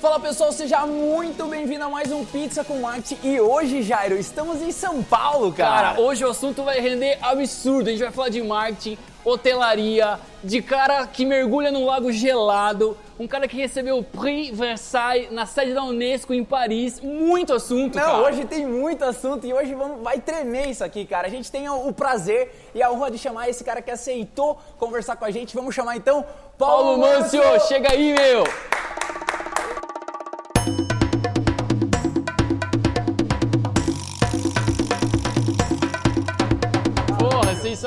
Fala pessoal, seja muito bem-vindo a mais um Pizza com Arte. E hoje, Jairo, estamos em São Paulo, cara. Cara, hoje o assunto vai render absurdo. A gente vai falar de marketing, hotelaria, de cara que mergulha num lago gelado, um cara que recebeu o Prix Versailles na sede da Unesco em Paris. Muito assunto, Não, cara. hoje tem muito assunto e hoje vamos, vai tremer isso aqui, cara. A gente tem o, o prazer e a honra de chamar esse cara que aceitou conversar com a gente. Vamos chamar então Paulo Mancio, chega aí, meu!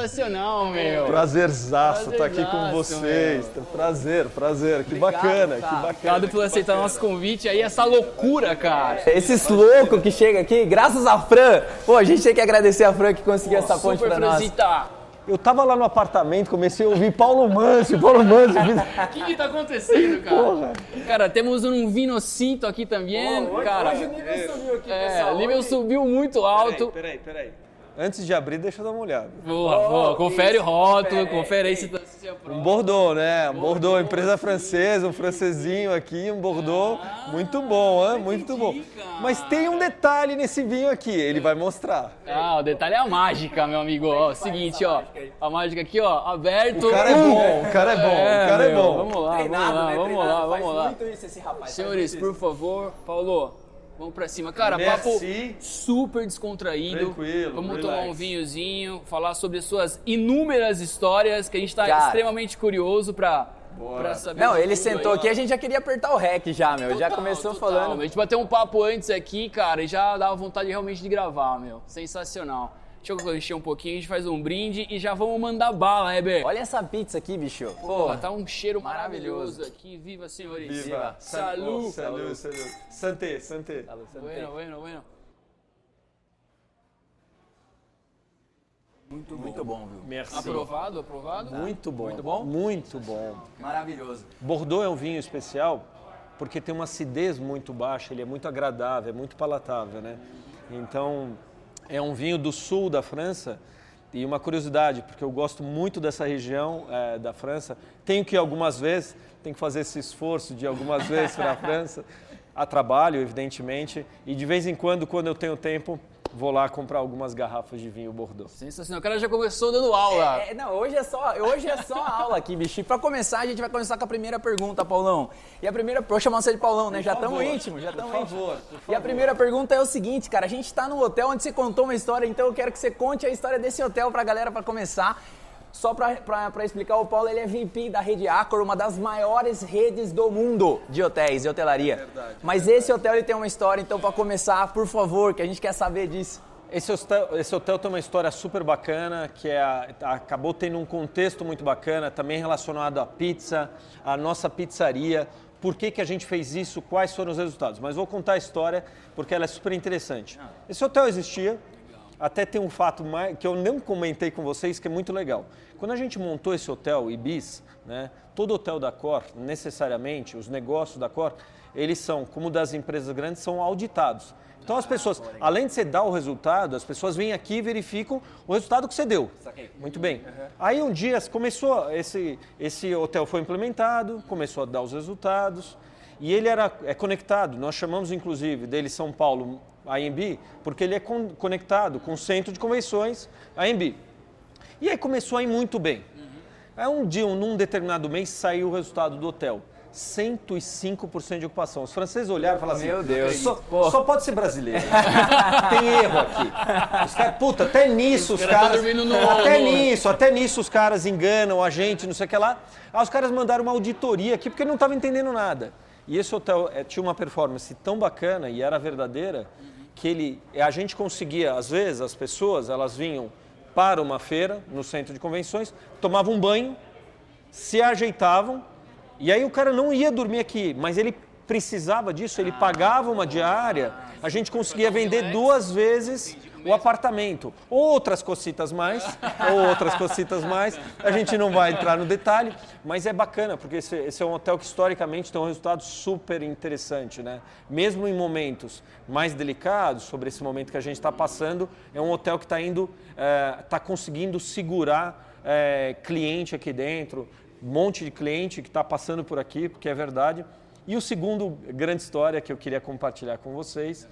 Sensacional, meu! Prazerzaço estar aqui com vocês. Prazer, prazer. Que Obrigado, bacana, cara. que bacana. Obrigado por aceitar nosso convite aí, essa loucura, cara. Esses loucos que chegam aqui, graças a Fran. Pô, a gente tem que agradecer a Fran que conseguiu essa ponte pra nós. Franzita. Eu tava lá no apartamento, comecei a ouvir Paulo Mancio, Paulo Mancio. O que que tá acontecendo, cara? Cara, temos um vinocinto aqui também, cara. Hoje o nível subiu aqui, É, pessoal. o nível subiu muito alto. Peraí, peraí. Antes de abrir, deixa eu dar uma olhada. Boa, boa. Confere o rótulo, confere, confere aí se tá se Um aprova. Bordeaux, né? Um Bordeaux, empresa francesa, um francesinho aqui, um Bordeaux. muito bom, hein? Muito bom. cara. Mas tem um detalhe nesse vinho aqui, ele vai mostrar. Ah, o detalhe é a mágica, meu amigo. Ó, o seguinte, ó. A mágica aqui, ó, aberto. O cara é bom, o cara é bom, o cara é meu, bom. Vamos lá, Treinado, vamos lá, né? vamos lá, vamos lá. muito isso esse rapaz. faz Senhores, por favor, Paulo, vamos pra cima. Cara, papo Merci. super descontraído. Tranquilo, Vamos relax. tomar um vinhozinho, falar sobre suas inúmeras histórias, que a gente tá Cara. extremamente curioso pra. Não, ele sentou aí, aqui, a gente já queria apertar o rec já, meu. já Total, começou total. falando. A gente bateu um papo antes aqui, cara, e já dava vontade realmente de gravar, meu. Sensacional. Deixa eu encher um pouquinho, a gente faz um brinde e já vamos mandar bala, Heber. Olha essa pizza aqui, bicho. Porra, tá um cheiro maravilhoso, aqui. Viva, senhores. Viva. Salut. Salut, salut. Santé, santé. Bueno, bueno, bueno. Muito, muito bom, viu? Merci. Aprovado, aprovado? Muito bom. Muito bom? Muito bom. Maravilhoso. Bordeaux é um vinho especial porque tem uma acidez muito baixa, ele é muito agradável, é muito palatável, né? Então, é um vinho do sul da França. E uma curiosidade, porque eu gosto muito dessa região eh, da França, tenho que ir algumas vezes, tenho que fazer esse esforço de algumas vezes para a França, a trabalho, evidentemente, e de vez em quando, quando eu tenho tempo, vou lá comprar algumas garrafas de vinho Bordeaux. Sensacional. O cara já começou dando aula. É, não, hoje é só, hoje é só a aula aqui, bicho. E pra começar, a gente vai começar com a primeira pergunta, Paulão. E a primeira, vou chamar você de Paulão, né? já estamos favor, íntimos, já por estamos íntimos. favor, por E a favor. primeira pergunta é o seguinte, cara, a gente tá no hotel onde você contou uma história, então eu quero que você conte a história desse hotel pra galera pra começar. Só pra explicar, o Paulo ele é VP da rede Accor, uma das maiores redes do mundo de hotéis e hotelaria. Verdade, Mas esse hotel ele tem uma história, então pra começar, por favor, que a gente quer saber disso. Esse hotel, esse hotel tem uma história super bacana, que é a- acabou tendo um contexto muito bacana, também relacionado à pizza, à nossa pizzaria. Por que, que a gente fez isso? Quais foram os resultados? Mas vou contar a história porque ela é super interessante. Esse hotel existia, até tem um fato mais, que eu não comentei com vocês que é muito legal. Quando a gente montou esse hotel Ibis, né, todo hotel da Cor, necessariamente, os negócios da Cor, eles são, como das empresas grandes, são auditados. Então as pessoas, além de você dar o resultado, as pessoas vêm aqui e verificam o resultado que você deu. Muito bem. Aí um dia começou, esse, esse hotel foi implementado, começou a dar os resultados, e ele era é conectado, nós chamamos inclusive dele São Paulo AMB, porque ele é con- conectado com o centro de convenções AMB. E aí começou a ir muito bem. Aí um dia, num determinado mês, saiu o resultado do hotel. 105% de ocupação. Os franceses olharam e falaram assim: Meu Deus. Só, só pode ser brasileiro. Tem erro aqui. Os caras, puta, até nisso os, caras tão caras. até no- nisso, até nisso os caras enganam a gente, não sei o que lá. Aí os caras mandaram uma auditoria aqui porque não estavam entendendo nada. E esse hotel eh, tinha uma performance tão bacana e era verdadeira que ele, a gente conseguia, às vezes, as pessoas, elas vinham para uma feira no centro de convenções, tomavam um banho, se ajeitavam e aí o cara não ia dormir aqui, mas ele precisava disso, ele pagava uma diária, a gente conseguia vender duas vezes o apartamento. Outras cocitas mais, outras cocitas mais, a gente não vai entrar no detalhe, mas é bacana, porque esse, esse é um hotel que historicamente tem um resultado super interessante, né? Mesmo em momentos mais delicados, sobre esse momento que a gente está passando, é um hotel que está indo, está conseguindo segurar eh, cliente aqui dentro, um monte de cliente que está passando por aqui, porque é verdade. E o segundo grande história que eu queria compartilhar com vocês,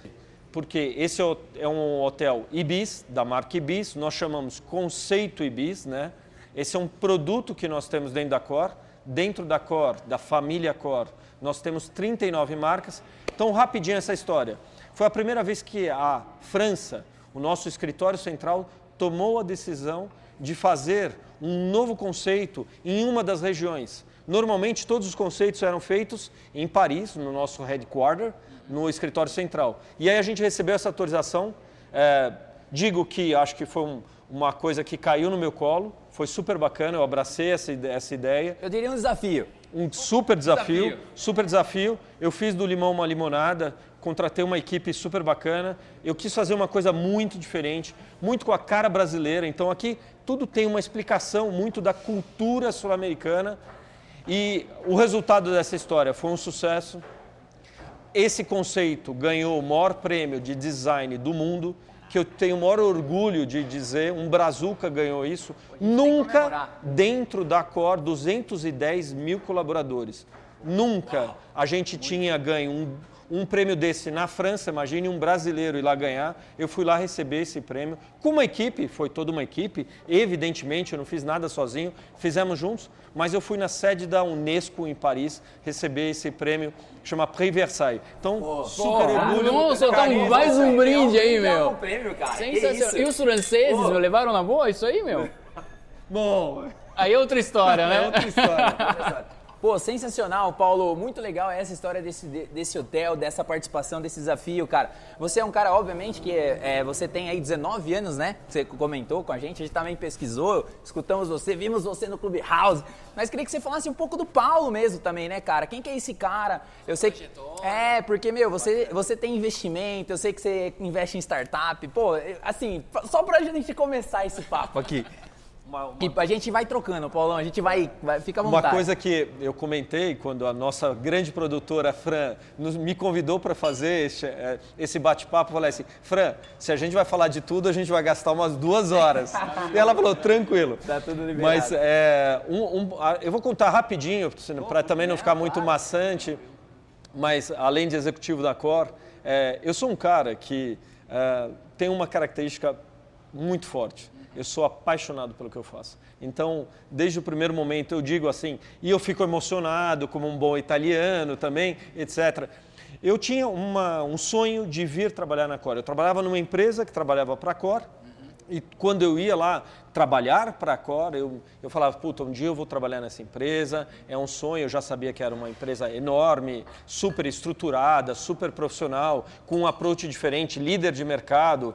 porque esse é um hotel Ibis, da marca Ibis, nós chamamos conceito Ibis, né? Esse é um produto que nós temos dentro da Cor. Dentro da Cor, da família Cor, nós temos 39 marcas. Então, rapidinho essa história. Foi a primeira vez que a França, o nosso escritório central, tomou a decisão de fazer um novo conceito em uma das regiões. Normalmente, todos os conceitos eram feitos em Paris, no nosso headquarter, no escritório central. E aí a gente recebeu essa autorização. É, digo que acho que foi um, uma coisa que caiu no meu colo, foi super bacana, eu abracei essa, essa ideia. Eu diria um desafio. Um super desafio, desafio, super desafio. Eu fiz do limão uma limonada, contratei uma equipe super bacana. Eu quis fazer uma coisa muito diferente, muito com a cara brasileira. Então aqui tudo tem uma explicação muito da cultura sul-americana. E o resultado dessa história foi um sucesso. Esse conceito ganhou o maior prêmio de design do mundo que eu tenho o maior orgulho de dizer, um Brazuca ganhou isso, nunca dentro da Cor, 210 mil colaboradores. Nunca a gente tinha ganho um um prêmio desse na França, imagine um brasileiro ir lá ganhar. Eu fui lá receber esse prêmio com uma equipe, foi toda uma equipe, evidentemente, eu não fiz nada sozinho, fizemos juntos, mas eu fui na sede da Unesco em Paris receber esse prêmio que chama Prix Versailles. Então, Pô, super pô, orgulho. Nossa, tá mais um brinde aí, meu. Um prêmio, cara. Sensacional. E os franceses, meu, levaram na boa isso aí, meu? Bom. Aí é outra história, né? É outra história. Pô, sensacional, Paulo. Muito legal essa história desse, desse hotel, dessa participação, desse desafio, cara. Você é um cara, obviamente, que é, é, você tem aí 19 anos, né? Você comentou com a gente, a gente também pesquisou, escutamos você, vimos você no Clubhouse. Mas queria que você falasse um pouco do Paulo mesmo também, né, cara? Quem que é esse cara? Eu sei que. É, porque, meu, você, você tem investimento, eu sei que você investe em startup. Pô, assim, só pra gente começar esse papo aqui. Uma, uma... E a gente vai trocando, Paulão, a gente vai, vai fica à vontade. Uma coisa que eu comentei quando a nossa grande produtora Fran nos, me convidou para fazer esse, é, esse bate-papo, falei assim, Fran, se a gente vai falar de tudo, a gente vai gastar umas duas horas. e ela falou, tranquilo. Tá tudo liberado. Mas é, um, um, eu vou contar rapidinho, para também não ficar muito maçante, mas além de executivo da Cor, é, eu sou um cara que é, tem uma característica muito forte eu sou apaixonado pelo que eu faço. Então, desde o primeiro momento eu digo assim, e eu fico emocionado como um bom italiano também, etc. Eu tinha uma, um sonho de vir trabalhar na Cor. Eu trabalhava numa empresa que trabalhava para a Cor, e quando eu ia lá trabalhar para a Cor, eu, eu falava, puta, um dia eu vou trabalhar nessa empresa, é um sonho, eu já sabia que era uma empresa enorme, super estruturada, super profissional, com um approach diferente, líder de mercado,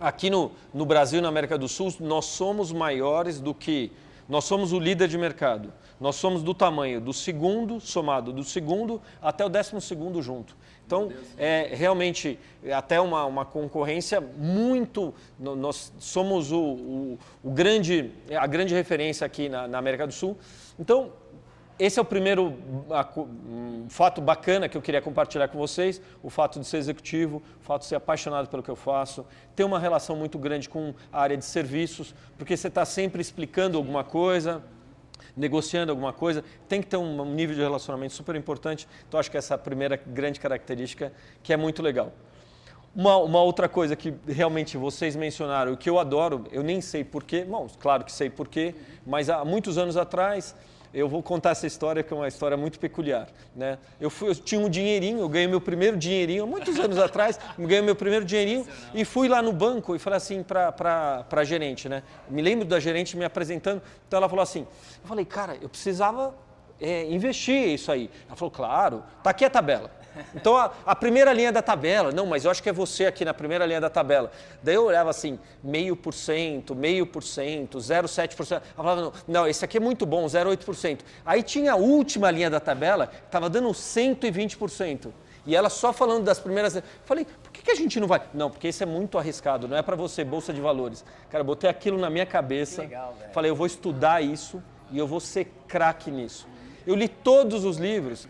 aqui no, no Brasil e na América do Sul, nós somos maiores do que. Nós somos o líder de mercado. Nós somos do tamanho do segundo, somado do segundo até o décimo segundo junto. Então, é realmente até uma, uma concorrência muito. Nós somos o, o, o grande, a grande referência aqui na, na América do Sul. Então, esse é o primeiro um fato bacana que eu queria compartilhar com vocês, o fato de ser executivo, o fato de ser apaixonado pelo que eu faço, ter uma relação muito grande com a área de serviços, porque você está sempre explicando alguma coisa, negociando alguma coisa, tem que ter um nível de relacionamento super importante. Então, acho que essa é a primeira grande característica que é muito legal. Uma, uma, outra coisa que realmente vocês mencionaram, que eu adoro, eu nem sei porquê, bom, claro que sei porquê, mas há muitos anos atrás eu vou contar essa história que é uma história muito peculiar. Né? Eu, fui, eu tinha um dinheirinho, eu ganhei meu primeiro dinheirinho, muitos anos atrás, ganhei meu primeiro dinheirinho e fui lá no banco e falei assim para a gerente, né? Me lembro da gerente me apresentando, então ela falou assim, eu falei, cara, eu precisava é, investir isso aí. Ela falou, claro, tá aqui a tabela. Então a, a, primeira linha da tabela, não, mas eu acho que é você aqui na primeira linha da tabela. Daí eu olhava assim, meio por cento, meio por cento, 0,7%. Ela falava, não, não, esse aqui é muito bom, 0,8%. Aí tinha a última linha da tabela, estava dando 120%. E ela só falando das primeiras. Falei, por que, que a gente não vai? Não, porque isso é muito arriscado, não é para você, Bolsa de Valores. Cara, eu botei aquilo na minha cabeça. Legal, falei, eu vou estudar isso e eu vou ser craque nisso. Eu li todos os livros,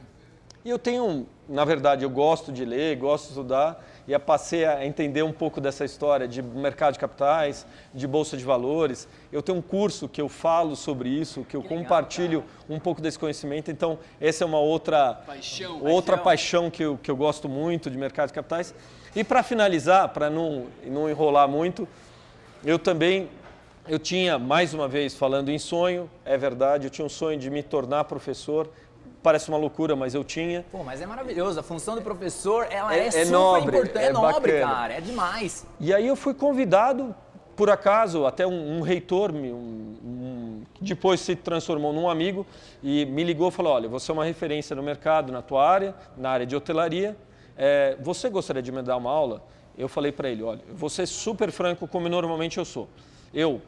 e eu tenho, na verdade, eu gosto de ler, gosto de estudar, e passei a entender um pouco dessa história de mercado de capitais, de bolsa de valores. Eu tenho um curso que eu falo sobre isso, que eu que compartilho legal, um pouco desse conhecimento. Então, essa é uma outra paixão, outra paixão, paixão que, eu, que eu gosto muito de mercado de capitais. E para finalizar, para não, não enrolar muito, eu também eu tinha, mais uma vez, falando em sonho, é verdade, eu tinha um sonho de me tornar professor. Parece uma loucura, mas eu tinha. Pô, mas é maravilhoso. A função do professor, ela é, é, é super nobre, importante. É, é nobre, bacana. cara. É demais. E aí eu fui convidado, por acaso, até um, um reitor, um, um, depois se transformou num amigo, e me ligou e falou, olha, você é uma referência no mercado, na tua área, na área de hotelaria. É, você gostaria de me dar uma aula? Eu falei para ele, olha, eu vou ser super franco, como normalmente eu sou. Eu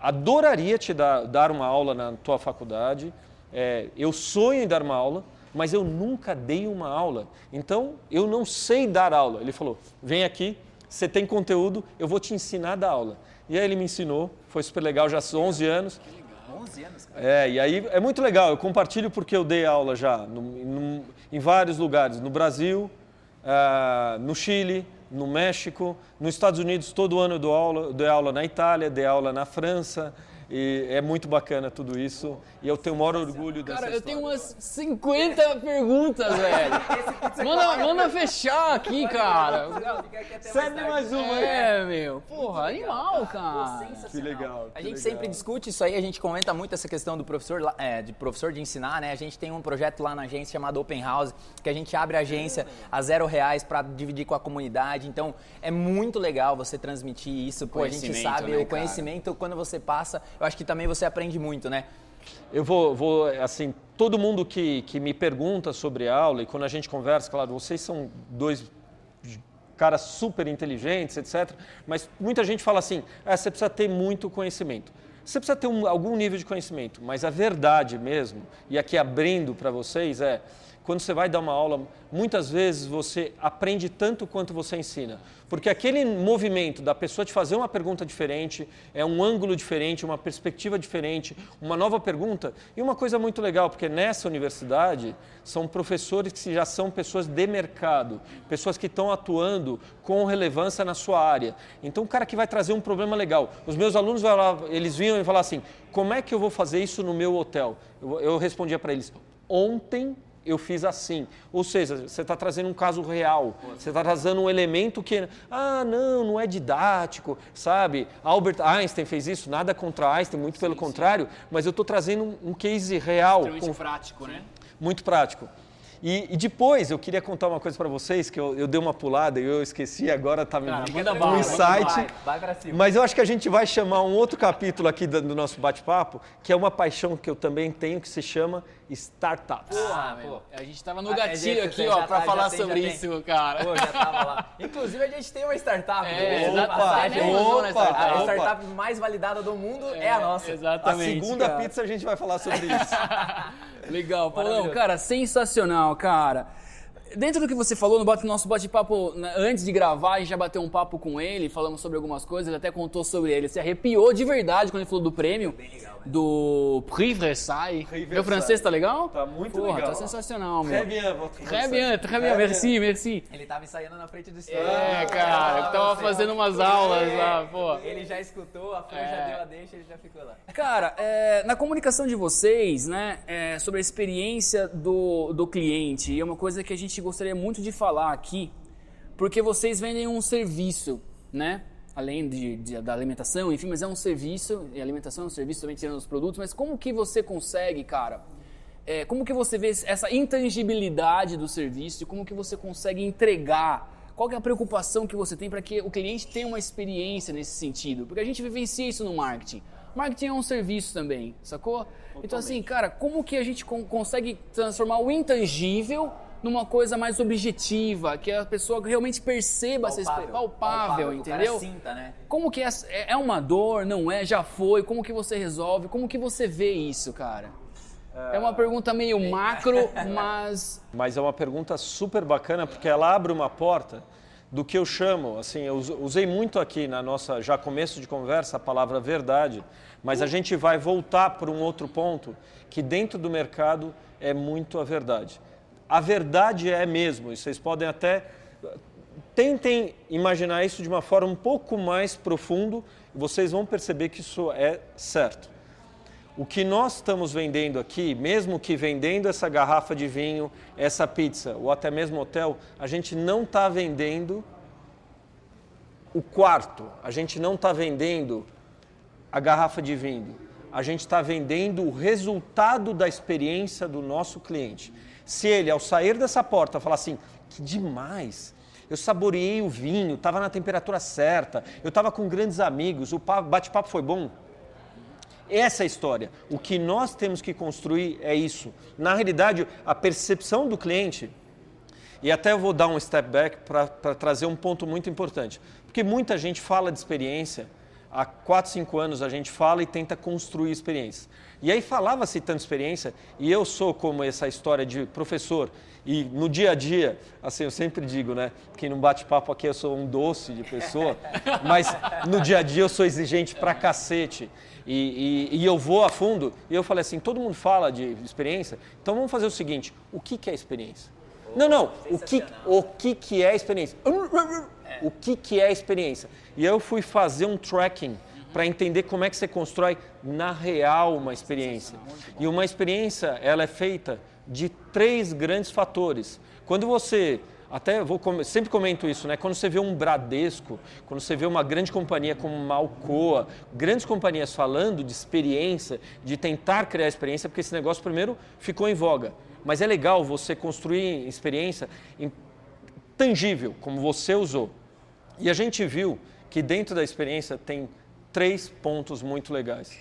adoraria te dar, dar uma aula na tua faculdade, é, eu sonho em dar uma aula, mas eu nunca dei uma aula, então eu não sei dar aula. Ele falou: vem aqui, você tem conteúdo, eu vou te ensinar a dar aula. E aí ele me ensinou, foi super legal, já há 11 anos. 11 anos, cara. É, e aí é muito legal, eu compartilho porque eu dei aula já no, no, em vários lugares, no Brasil, uh, no Chile, no México, nos Estados Unidos todo ano eu dou aula, dou aula na Itália, dei aula na França, e é muito bacana tudo isso. E eu tenho o maior orgulho dessa Cara, eu tenho umas 50 perguntas, velho. Manda, manda fechar aqui, cara. Serve mais uma. É, meu. Porra, animal, cara. Que legal. A gente legal. sempre discute isso aí, a gente comenta muito essa questão do professor, é, de professor de ensinar, né? A gente tem um projeto lá na agência chamado Open House, que a gente abre a agência a zero reais para dividir com a comunidade. Então, é muito legal você transmitir isso. Pô, a gente sabe né, o conhecimento, cara? quando você passa eu acho que também você aprende muito, né? Eu vou, vou assim, todo mundo que, que me pergunta sobre aula e quando a gente conversa, claro, vocês são dois caras super inteligentes, etc. Mas muita gente fala assim, ah, você precisa ter muito conhecimento. Você precisa ter um, algum nível de conhecimento, mas a verdade mesmo, e aqui abrindo para vocês, é quando você vai dar uma aula, muitas vezes você aprende tanto quanto você ensina. Porque aquele movimento da pessoa te fazer uma pergunta diferente, é um ângulo diferente, uma perspectiva diferente, uma nova pergunta. E uma coisa muito legal, porque nessa universidade são professores que já são pessoas de mercado, pessoas que estão atuando com relevância na sua área. Então, o cara que vai trazer um problema legal. Os meus alunos, eles vinham e falavam assim: como é que eu vou fazer isso no meu hotel? Eu, eu respondia para eles: ontem eu fiz assim. Ou seja, você está trazendo um caso real, você está trazendo um elemento que, ah, não, não é didático, sabe? Albert Einstein fez isso, nada contra Einstein, muito sim, pelo sim. contrário, mas eu estou trazendo um, case real. Com... prático, né? Muito prático. E, e, depois eu queria contar uma coisa para vocês que eu, eu, dei uma pulada e eu esqueci, agora está me no insight. Vai, vai pra cima. Mas eu acho que a gente vai chamar um outro capítulo aqui do, do nosso bate-papo, que é uma paixão que eu também tenho, que se chama startups. Ah, pô. A gente tava no ah, gatilho aqui, ó, para tá, falar tem, sobre isso, tem. cara. Pô, já tava lá. Inclusive, a gente tem uma startup. É, exatamente. Opa, opa, a startup mais validada do mundo é, é a nossa. Exatamente. A segunda cara. pizza a gente vai falar sobre isso. Legal, Paulão, cara, sensacional, cara. Dentro do que você falou no nosso bate-papo, né, antes de gravar, a gente já bateu um papo com ele, falamos sobre algumas coisas, ele até contou sobre ele. Se arrepiou de verdade quando ele falou do prêmio. Bem legal do Prix Versailles. Meu francês tá legal? Tá muito Porra, legal. tá sensacional, meu. Très bien, votre Très bien, très bien, merci, merci. Ele tava ensaiando na frente do estúdio. É, cara, eu tava fazendo umas aulas lá, pô. Ele já escutou, a Fran é. já deu a deixa, ele já ficou lá. Cara, é, na comunicação de vocês, né, é, sobre a experiência do, do cliente, é uma coisa que a gente gostaria muito de falar aqui, porque vocês vendem um serviço, né? Além de, de, da alimentação, enfim, mas é um serviço, e alimentação é um serviço também tirando os produtos, mas como que você consegue, cara, é, como que você vê essa intangibilidade do serviço e como que você consegue entregar qual é a preocupação que você tem para que o cliente tenha uma experiência nesse sentido? Porque a gente vivencia isso no marketing. Marketing é um serviço também, sacou? Totalmente. Então assim, cara, como que a gente consegue transformar o intangível numa coisa mais objetiva, que a pessoa realmente perceba palpável, essa palpável, palpável entendeu? Sinta, né? Como que é, é uma dor, não é, já foi, como que você resolve, como que você vê isso, cara? É uma pergunta meio macro, mas. Mas é uma pergunta super bacana porque ela abre uma porta do que eu chamo, assim, eu usei muito aqui na nossa já começo de conversa a palavra verdade, mas a gente vai voltar para um outro ponto que dentro do mercado é muito a verdade a verdade é mesmo, e vocês podem até tentem imaginar isso de uma forma um pouco mais profundo e vocês vão perceber que isso é certo. O que nós estamos vendendo aqui, mesmo que vendendo essa garrafa de vinho, essa pizza ou até mesmo hotel, a gente não está vendendo o quarto, a gente não está vendendo a garrafa de vinho, a gente está vendendo o resultado da experiência do nosso cliente. Se ele, ao sair dessa porta, falar assim, que demais, eu saboreei o vinho, estava na temperatura certa, eu estava com grandes amigos, o bate-papo foi bom, essa é a história. O que nós temos que construir é isso. Na realidade, a percepção do cliente, e até eu vou dar um step back para trazer um ponto muito importante. Porque muita gente fala de experiência, há 4, 5 anos a gente fala e tenta construir experiências. E aí falava-se tanto experiência, e eu sou como essa história de professor, e no dia a dia, assim, eu sempre digo, né, que num bate-papo aqui eu sou um doce de pessoa, mas no dia a dia eu sou exigente pra cacete e, e, e, eu vou a fundo. E eu falei assim: todo mundo fala de experiência, então vamos fazer o seguinte: o que, que é experiência? Oh, não, não, o que, o que, que é experiência? É. O que, que é experiência? E eu fui fazer um tracking para entender como é que você constrói na real uma experiência. E uma experiência, ela é feita de três grandes fatores. Quando você até vou sempre comento isso, né? Quando você vê um Bradesco, quando você vê uma grande companhia como uma Alcoa, grandes companhias falando de experiência, de tentar criar experiência, porque esse negócio primeiro ficou em voga. Mas é legal você construir experiência tangível, como você usou. E a gente viu que dentro da experiência tem três pontos muito legais.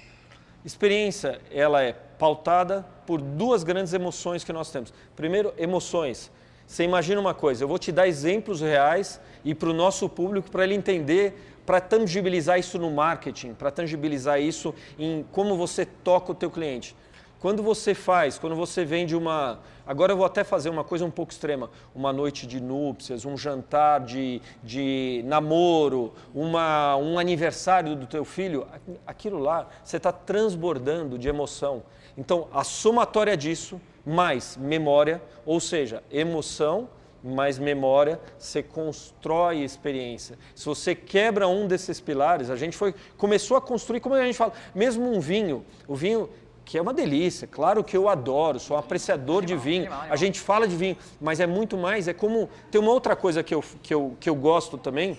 Experiência, ela é pautada por duas grandes emoções que nós temos. Primeiro, emoções. Você imagina uma coisa, eu vou te dar exemplos reais e para o nosso público, para ele entender, para tangibilizar isso no marketing, para tangibilizar isso em como você toca o teu cliente. Quando você faz, quando você vende uma. Agora eu vou até fazer uma coisa um pouco extrema: uma noite de núpcias, um jantar de, de namoro, uma, um aniversário do teu filho, aquilo lá, você está transbordando de emoção. Então, a somatória disso mais memória, ou seja, emoção mais memória, você constrói experiência. Se você quebra um desses pilares, a gente foi começou a construir, como a gente fala, mesmo um vinho, o vinho que é uma delícia, claro que eu adoro, sou um apreciador de vinho, a gente fala de vinho, mas é muito mais, é como, tem uma outra coisa que eu, que eu, que eu gosto também,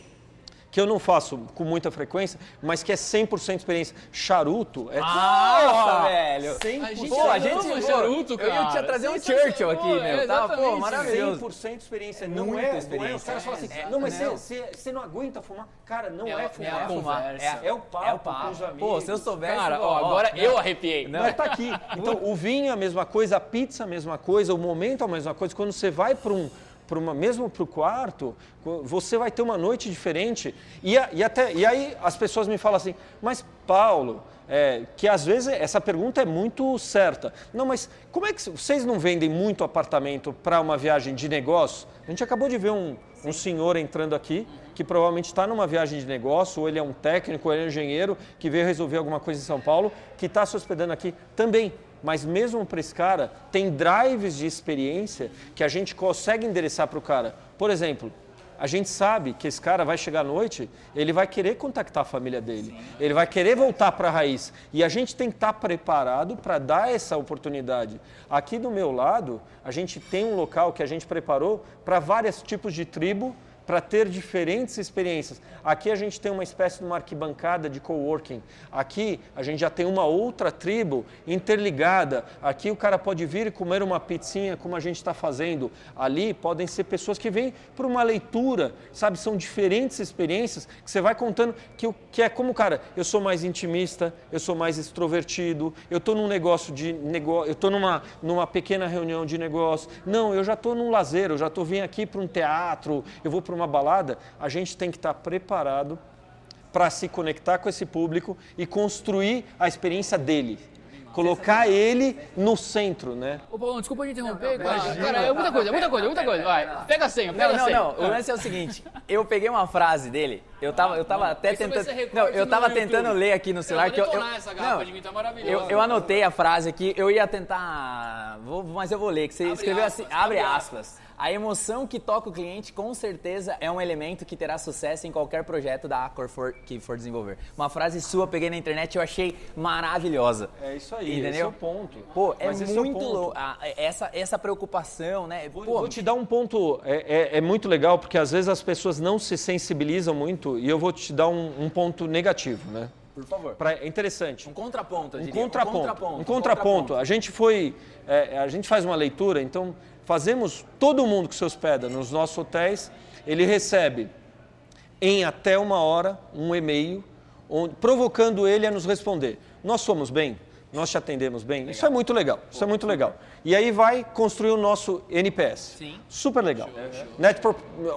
que eu não faço com muita frequência, mas que é 100% experiência. Charuto é. Nossa, velho! 100%. A gente, pô, a gente charuto, cara. Eu ia te trazer um Churchill aqui, meu. É, tá, pô, maravilhoso. 100% experiência. Não Muita é, experiência. Não é. Os caras falam assim, é, não, mas você não aguenta fumar. Cara, não é, é fumar. É, fumar. É, é, o papo, é o papo com os amigos. Pô, se eu soubesse... Cara, ó, agora eu arrepiei. Não, mas tá aqui. Então, o vinho é a mesma coisa, a pizza é a mesma coisa, o momento é a mesma coisa. Quando você vai para um uma, mesmo para o quarto, você vai ter uma noite diferente. E, e, até, e aí as pessoas me falam assim, mas Paulo, é, que às vezes essa pergunta é muito certa. Não, mas como é que vocês não vendem muito apartamento para uma viagem de negócio? A gente acabou de ver um, um senhor entrando aqui que provavelmente está numa viagem de negócio, ou ele é um técnico, ou ele é um engenheiro que veio resolver alguma coisa em São Paulo, que está se hospedando aqui também mas mesmo para esse cara, tem drives de experiência que a gente consegue endereçar para o cara. Por exemplo, a gente sabe que esse cara vai chegar à noite, ele vai querer contactar a família dele, Sim. ele vai querer voltar para a raiz. E a gente tem que estar tá preparado para dar essa oportunidade. Aqui do meu lado, a gente tem um local que a gente preparou para vários tipos de tribo para ter diferentes experiências. Aqui a gente tem uma espécie de uma arquibancada de coworking. Aqui a gente já tem uma outra tribo interligada. Aqui o cara pode vir e comer uma pizzinha como a gente está fazendo. Ali podem ser pessoas que vêm por uma leitura, sabe? São diferentes experiências que você vai contando que, que é como, cara, eu sou mais intimista, eu sou mais extrovertido, eu estou num negócio de negócio, eu estou numa, numa pequena reunião de negócio. Não, eu já estou num lazer, eu já estou vindo aqui para um teatro, eu vou para uma balada, a gente tem que estar preparado para se conectar com esse público e construir a experiência dele colocar ele no centro, né? Ô, Paulo, desculpa te interromper, não, não, cara. cara, é muita coisa, é muita coisa, é muita coisa. Vai, pega a senha, pega não, a senha. Não, não, o lance é o seguinte, eu peguei uma frase dele, eu tava, eu tava até tentando... Não, eu tava tentando ler aqui no celular que eu... eu essa garrafa de mim tá eu, eu anotei a frase aqui, eu ia tentar... Vou, mas eu vou ler, que você abre escreveu aspas, assim, abre aspas. A emoção que toca o cliente, com certeza, é um elemento que terá sucesso em qualquer projeto da Accor for, que for desenvolver. Uma frase sua, peguei na internet e eu achei maravilhosa. É isso aí, Entendeu? esse é o ponto. Pô, é Mas é muito ponto. louco. Essa, essa preocupação, né? Vou, Pô, vou te dar um ponto, é, é- é muito legal, porque às vezes as pessoas não se sensibilizam muito, e eu vou te dar um, um ponto negativo, né? por favor. Pra- é interessante. Um contraponto, Um diria. contraponto. Um contraponto. A gente foi. é, a gente faz uma leitura, então fazemos. Todo mundo que se hospeda nos nossos hotéis, ele recebe em até uma hora um e-mail onde- provocando ele a nos responder. Nós somos bem? Nós te atendemos bem? Isso é muito legal. Isso é muito legal. E aí vai construir o nosso NPS. Sim. Super legal. Net, Pro-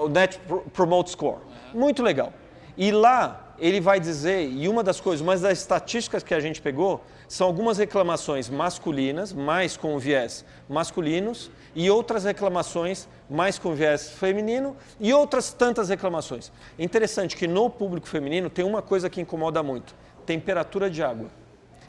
Net Pro- Promote Score. Muito legal. E lá ele vai dizer, e uma das coisas, uma das estatísticas que a gente pegou, são algumas reclamações masculinas, mais com viés masculinos, e outras reclamações mais com viés feminino, e outras tantas reclamações. Interessante que no público feminino tem uma coisa que incomoda muito: temperatura de água.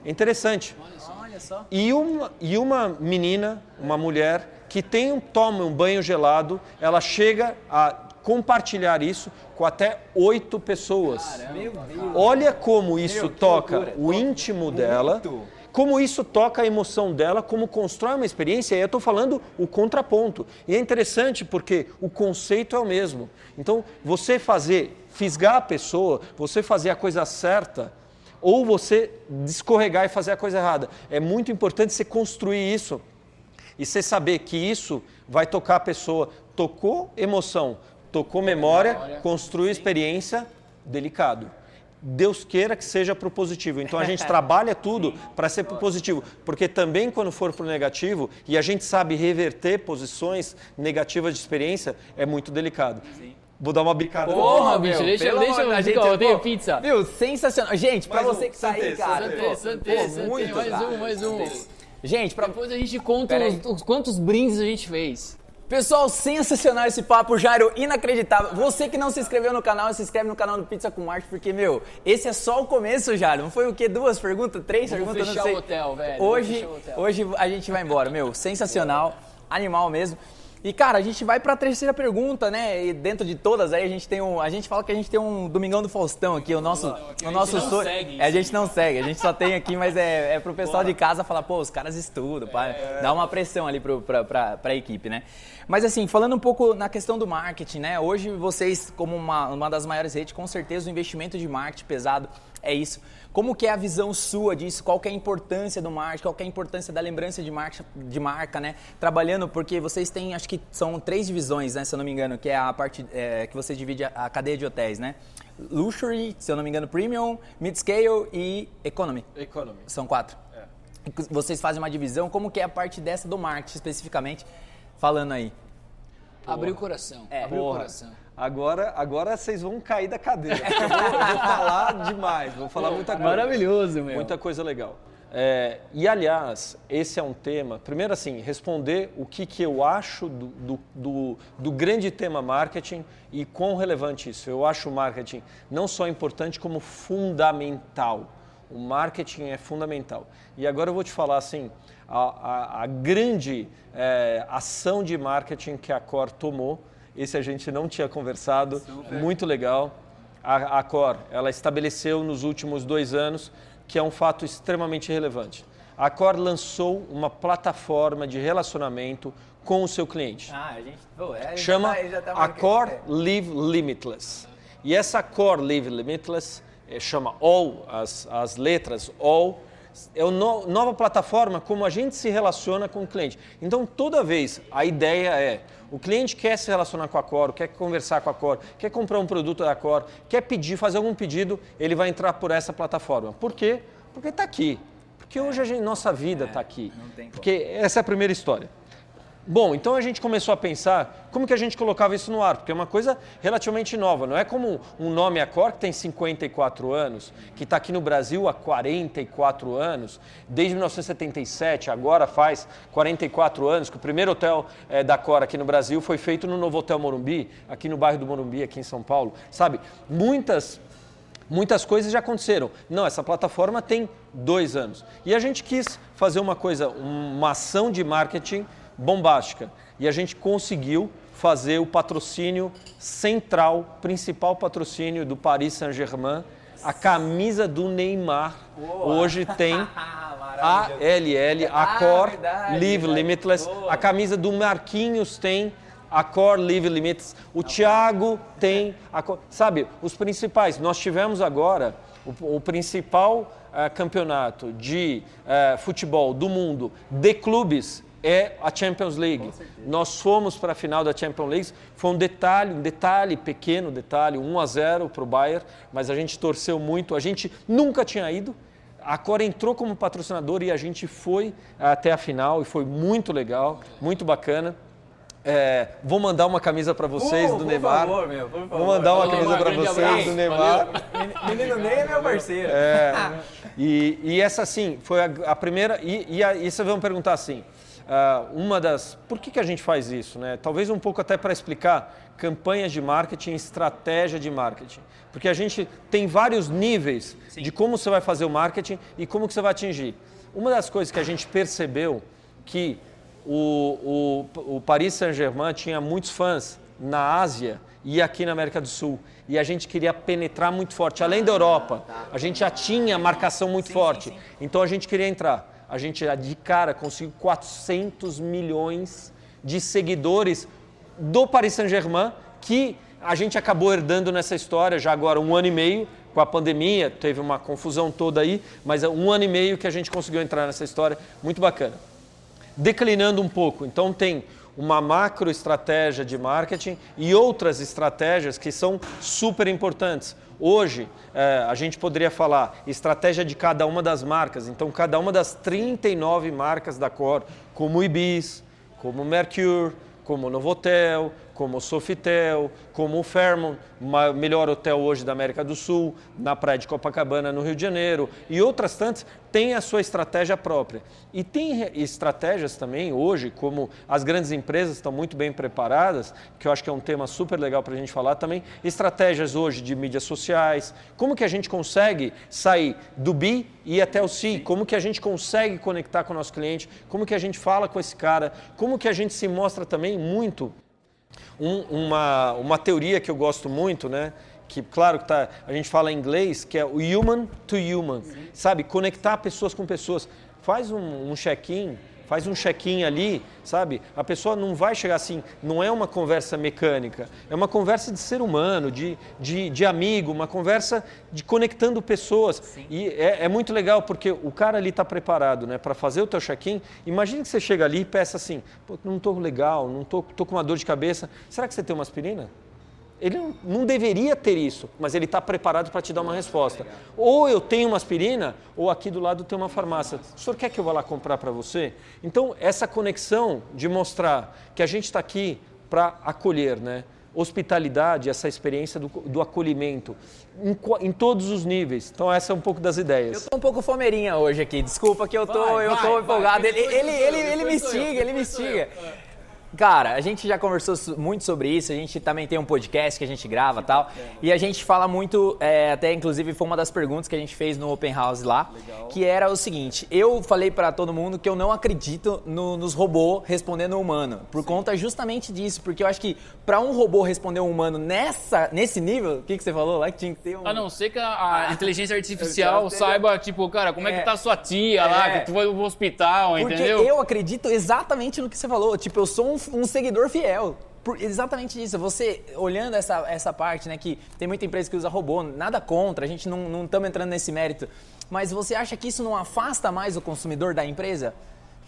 É Interessante. Olha só. E uma, e uma menina, uma mulher, que tem um, toma um banho gelado, ela chega a compartilhar isso com até oito pessoas. Deus. Olha como isso Meu, toca loucura. o íntimo dela, Muito. Como isso toca a emoção dela, como constrói uma experiência. E aí eu estou falando o contraponto. E é interessante porque o conceito é o mesmo. Então, você fazer, fisgar a pessoa, você fazer a coisa certa, ou você escorregar e fazer a coisa errada. É muito importante você construir isso e você saber que isso vai tocar a pessoa. Tocou emoção, tocou memória, construiu experiência, delicado. Deus queira que seja para o positivo. Então a gente trabalha tudo para ser para o positivo. Porque também quando for para o negativo, e a gente sabe reverter posições negativas de experiência, é muito delicado. Vou dar uma bicada. Porra, meu, bicho, deixa- pelo deixa gente- eu tenho pizza. Viu, sensacional. Gente, um, você que tá aí, cara. Santé, Santé, Santé, muito, mais cara. um, mais um. Gente, pra, Depois a gente conta os, os- quantos brindes a gente fez. Pessoal, sensacional esse papo, Jairo, inacreditável. Você que não se inscreveu no canal, se inscreve no canal do Pizza com Marte, porque, meu, esse é só o começo, Jairo. Não foi o quê? Duas perguntas? Três Vamos perguntas? fechar não sei. o hotel, velho. Hoje, hoje a gente vai embora, meu, sensacional, animal mesmo. E, cara, a gente vai pra terceira pergunta, né? E dentro de todas aí a gente tem um. A gente fala que a gente tem um Domingão do Faustão aqui, o nosso. a o gente nosso não sonho- segue É, a gente não segue, a gente só tem aqui, mas é, é pro pessoal de casa falar, pô, os caras estudam, pá, dá uma pressão ali pro, pra, pra, pra equipe, né? Mas assim, falando um pouco na questão do marketing, né? Hoje vocês, como uma, uma das maiores redes, com certeza o investimento de marketing pesado é isso. Como que é a visão sua disso? Qual que é a importância do marketing? Qual que é a importância da lembrança de marca, de marca, né? Trabalhando, porque vocês têm, acho que são três divisões, né? Se eu não me engano, que é a parte é, que você divide a, a cadeia de hotéis, né? Luxury, se eu não me engano, Premium, Mid-Scale e Economy. Economy. São quatro. Vocês fazem uma divisão, como que é a parte dessa do marketing especificamente, falando aí? Abriu o coração. É. abriu o coração. Agora, agora vocês vão cair da cadeira. Eu vou, eu vou falar demais, vou falar muita coisa. Maravilhoso, meu. Muita coisa legal. É, e aliás, esse é um tema. Primeiro, assim, responder o que, que eu acho do, do, do, do grande tema marketing e quão relevante isso. Eu acho o marketing não só importante, como fundamental. O marketing é fundamental. E agora eu vou te falar assim: a, a, a grande é, ação de marketing que a Cor tomou, esse a gente não tinha conversado, muito legal. A, a Cor, ela estabeleceu nos últimos dois anos que é um fato extremamente relevante. A Cor lançou uma plataforma de relacionamento com o seu cliente. Ah, a gente. Pô, é, Chama já tá- já tá a. Core Live Limitless. E essa Core Live Limitless eh, chama All, as, as letras All, é uma nova plataforma como a gente se relaciona com o cliente. Então, toda vez, a ideia é, o cliente quer se relacionar com a Core, quer conversar com a Core, quer comprar um produto da Core, quer pedir, fazer algum pedido, ele vai entrar por essa plataforma. Por quê? Porque está aqui. Porque hoje a gente, nossa vida está aqui. não tem como. Porque essa é a primeira história. Bom, então a gente começou a pensar como que a gente colocava isso no ar, porque é uma coisa relativamente nova. Não é como um nome Accor que tem 54 anos, que está aqui no Brasil há 44 anos, desde 1977, agora faz 44 anos, que o primeiro hotel eh, da Accor aqui no Brasil foi feito no Novo Hotel Morumbi, aqui no bairro do Morumbi, aqui em São Paulo. Sabe, muitas Muitas coisas já aconteceram. Não, essa plataforma tem dois anos. E a gente quis fazer uma coisa, uma ação de marketing bombástica. E a gente conseguiu fazer o patrocínio central, principal patrocínio do Paris Saint-Germain. A camisa do Neymar hoje tem a LL, a Ah, Core verdade, Live verdade. Limitless. Boa. A camisa do Marquinhos tem a Core Live Limitless. O Thiago tem a Core, sabe, os principais. Nós tivemos agora o, o principal eh, campeonato de eh, futebol do mundo de clubes é a Champions League. Nós fomos para a final da Champions League. Foi um detalhe, um detalhe, pequeno detalhe, 1 a 0 para o Bayern, mas a gente torceu muito. A gente nunca tinha ido. A Cora entrou como patrocinador e a gente foi até a final e foi muito legal, muito bacana. É, vou mandar uma camisa para vocês Pô, do por Neymar. favor, meu. Vou mandar uma camisa para vocês abraço. do Neymar. Menino Ney é meu parceiro. É, e, e essa sim foi a, a primeira. E, e, a, e vocês vão perguntar assim: uma das. Por que, que a gente faz isso? Né? Talvez um pouco até para explicar campanhas de marketing, estratégia de marketing. Porque a gente tem vários níveis de como você vai fazer o marketing e como que você vai atingir. Uma das coisas que a gente percebeu que o, o, o Paris Saint-Germain tinha muitos fãs na Ásia e aqui na América do Sul. E a gente queria penetrar muito forte. Além da Europa, a gente já tinha marcação muito forte. Então a gente queria entrar. A gente de cara conseguiu 400 milhões de seguidores do Paris Saint-Germain que a gente acabou herdando nessa história já agora um ano e meio com a pandemia, teve uma confusão toda aí, mas é um ano e meio que a gente conseguiu entrar nessa história, muito bacana declinando um pouco. Então tem uma macro estratégia de marketing e outras estratégias que são super importantes. Hoje, eh, a gente poderia falar estratégia de cada uma das marcas. Então, cada uma das 39 marcas da Cor, como o Ibis, como o Mercure, como o Novotel, como o Sofitel, como o Fairmont, o melhor hotel hoje da América do Sul, na praia de Copacabana, no Rio de Janeiro, e outras tantas, têm a sua estratégia própria. E tem estratégias também hoje, como as grandes empresas estão muito bem preparadas, que eu acho que é um tema super legal para a gente falar também, estratégias hoje de mídias sociais, como que a gente consegue sair do B e ir até o C, como que a gente consegue conectar com o nosso cliente, como que a gente fala com esse cara, como que a gente se mostra também muito um- uma, uma teoria que eu gosto muito, né? Que, claro, que tá, a gente fala em inglês, que é o human to human, sabe? Conectar pessoas com pessoas. Faz um, um check-in, faz um check-in ali, sabe? A pessoa não vai chegar assim, não é uma conversa mecânica, é uma conversa de ser humano, de, de, de amigo, uma conversa de conectando pessoas. E é, é muito legal porque o cara ali está preparado né, para fazer o teu check-in. Imagina que você chega ali e peça assim, não estou legal, não estou tô, tô com uma dor de cabeça. Será que você tem uma aspirina? Ele não- deveria ter isso, mas ele está preparado para te dar uma resposta. Ou eu tenho uma aspirina, ou aqui do lado tem uma farmácia. O senhor quer que eu vá lá comprar para você? Então, essa conexão de mostrar que a gente está aqui para acolher, né? Hospitalidade, essa experiência do, do acolhimento, em, em todos os níveis. Então, essa é um pouco das ideias. Tô um pouco fomeirinha hoje aqui, desculpa que eu tô, Vai, eu vai, tô vai, empolgado. quem Ele, ele, eu, ele, ele me eu, instiga, ele me instiga. Cara, a gente já conversou muito sobre isso, a gente também tem um podcast que a gente grava e tal, e a gente fala muito, é, até inclusive foi uma das perguntas que a gente fez no Open House lá, que era o seguinte, eu falei pra todo mundo que eu não acredito no- nos robôs respondendo humano, por conta justamente disso, porque eu acho que pra um robô responder um humano nessa, nesse nível, o que, que você falou lá, que tinha que ter um... A não ser que a, a inteligência artificial saiba, tipo, cara, como é, É. que tá sua tia lá, É. que tu vai pro hospital, Porque entendeu? eu acredito exatamente no que você falou. Tipo, eu sou um, um seguidor fiel. Por exatamente isso. Você, olhando essa, essa parte, né, que tem muita empresa que usa robô, nada contra, a gente não estamos entrando nesse mérito. Mas você acha que isso não afasta mais o consumidor da empresa?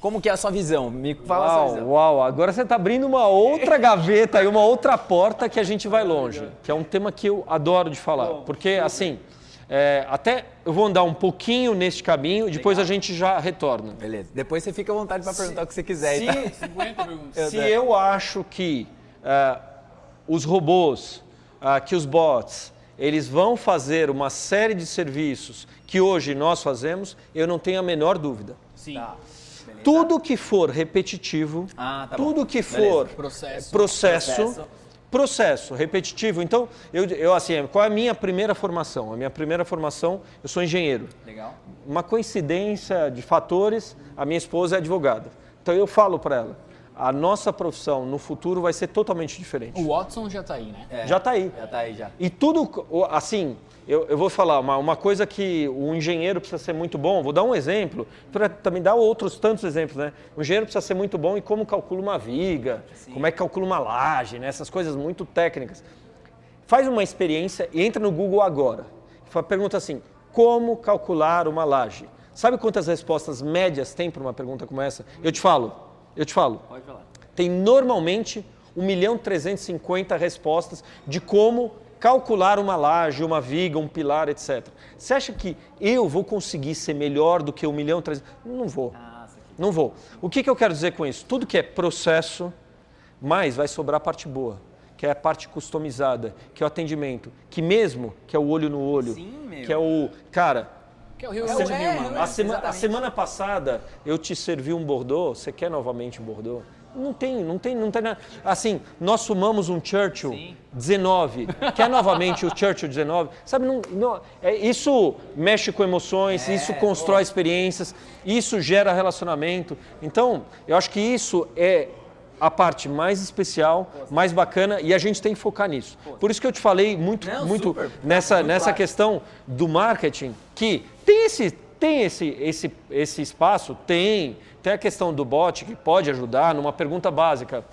Como que é a sua visão? Me fala a sua Uau, visão. uau, agora você está abrindo uma outra gaveta e uma outra porta que a gente vai longe, que é um tema que eu adoro de falar, porque assim, é, até eu vou andar um pouquinho neste caminho, depois a gente já retorna. Beleza. Depois você fica à vontade para perguntar o que você quiser. Se, tá? 50 perguntas. se eu acho que ah, os robôs, ah, que os bots, eles vão fazer uma série de serviços que hoje nós fazemos, eu não tenho a menor dúvida. Sim. Tudo que for repetitivo, Ah, tá bom. tudo que Beleza. for Processo. processo, Processo. Processo repetitivo. Então, eu, eu assim, qual é a minha primeira formação? A minha primeira formação, eu sou engenheiro. Legal. Uma coincidência de fatores, a minha esposa é advogada. Então eu falo para ela, a nossa profissão no futuro vai ser totalmente diferente. O Watson já tá aí, né? É, Já tá aí. Já tá aí já. E tudo, assim, eu, eu vou falar, uma, uma coisa que o engenheiro precisa ser muito bom, vou dar um exemplo, para também dar outros tantos exemplos, né? O engenheiro precisa ser muito bom em como calcula uma viga, como é que calcula uma laje, né? Essas coisas muito técnicas. Faz uma experiência e entra no Google agora. Pergunta assim, como calcular uma laje? Sabe quantas respostas médias tem para uma pergunta como essa? Eu te falo, eu te falo Pode falar. tem normalmente 1 milhão 350 respostas de como calcular uma laje, uma viga, um pilar, etc. Você acha que eu vou conseguir ser melhor do que 1 milhão 300? Não vou. Nossa, que... Não vou. O que, que eu quero dizer com isso? Tudo que é processo, mais vai sobrar a parte boa, que é a parte customizada, que é o atendimento, que mesmo que é o olho no olho, Sim, que é o cara, Que é o Rio É, Grande do é, Rio, é. a, sema- a semana passada eu te servi um Bordeaux, você quer novamente um Bordeaux? Não tem, não tem, não tem nada. Assim, nós fumamos um Churchill Sim. 19, quer novamente o Churchill 19? Sabe, não, não- é, isso mexe com emoções, É, isso constrói experiências, isso gera relacionamento. Então, eu acho que isso é a parte mais especial, mais bacana e a gente tem que focar nisso. Por isso que eu te falei muito, Não, muito super. nessa, Muito nessa claro. questão do marketing, que tem esse, tem esse, esse, esse espaço, tem, tem a questão do bot que pode ajudar numa pergunta básica.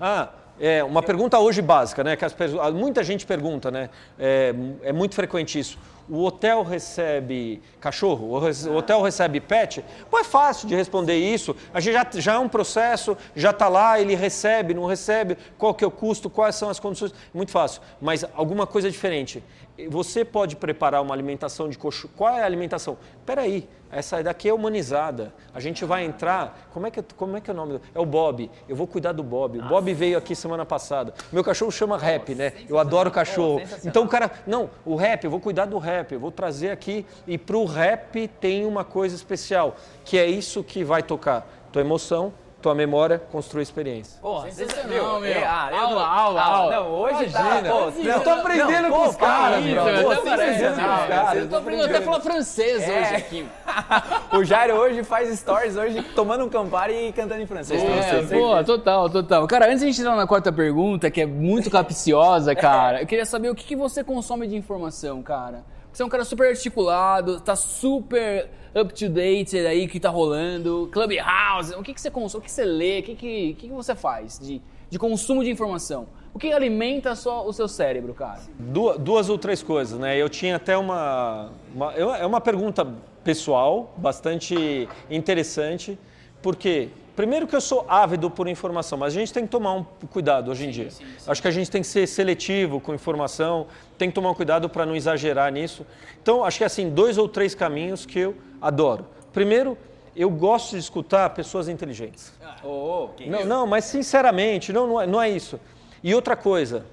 Ah, é uma pergunta hoje básica, né? Que as muita gente pergunta, né? É, é muito frequente isso. O hotel recebe cachorro? O hotel recebe pet? Pô, é fácil de responder isso. A gente já, já é um processo, já está lá, ele recebe, não recebe, qual que é o custo, quais são as condições. Muito fácil. Mas alguma coisa diferente. Você pode preparar uma alimentação de coxo. Qual é a alimentação? Peraí, essa daqui é humanizada. A gente vai entrar. Como é que, como é, que é o nome? do- É o Bob. Eu vou cuidar do Bob. O Bob veio aqui semana passada. Meu cachorro chama rap, né? Eu adoro cachorro. Então o cara. Não, o rap, eu vou cuidar do rap. Eu vou trazer aqui. E pro rap tem uma coisa especial, que é isso que vai tocar. Tua emoção, tua memória, construir experiência. Porra, Sensacional, meu. Ah, eu Aula, não- aula, aula. Não, hoje Imagina. tá. Pô, Eu tô aprendendo com os caras, meu. eu Pô, até parece, sensacional, né? cara. Eu tô aprendendo até a falar francês É. hoje aqui. o Jairo hoje faz stories hoje tomando um Campari e cantando em francês. pra É, você. pô, total, total. Cara, antes de a gente entrar na quarta pergunta, que é muito capciosa, cara, eu queria saber o que, que você consome de informação, cara. Você é um cara super articulado, tá super up to date aí, que tá rolando, Clubhouse, o que, que você consome, o que você lê, o que, que, que, que você faz de, de consumo de informação? O que alimenta só o seu cérebro, cara? Duas, duas ou três coisas, né? Eu tinha até uma, uma- É uma pergunta pessoal, bastante interessante, porque. Primeiro que eu sou ávido por informação, mas a gente tem que tomar um cuidado hoje em dia. Acho que a gente tem que ser seletivo com informação, tem que tomar um cuidado para não exagerar nisso. Então, acho que assim, dois ou três caminhos que eu adoro. Primeiro, eu gosto de escutar pessoas inteligentes. Ô, que Não, não, mas sinceramente, não, não, é, não é isso. E outra coisa,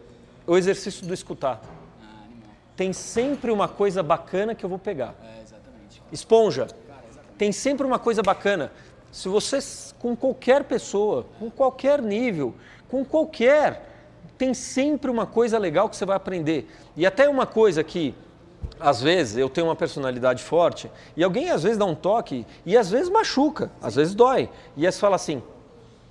o exercício do escutar. Tem sempre uma coisa bacana que eu vou pegar. É, exatamente. Esponja. Tem sempre uma coisa bacana. Se você, com qualquer pessoa, com qualquer nível, com qualquer, tem sempre uma coisa legal que você vai aprender. E até uma coisa que, às vezes, eu tenho uma personalidade forte, e alguém às vezes dá um toque, e às vezes machuca, às vezes dói. E aí você fala assim,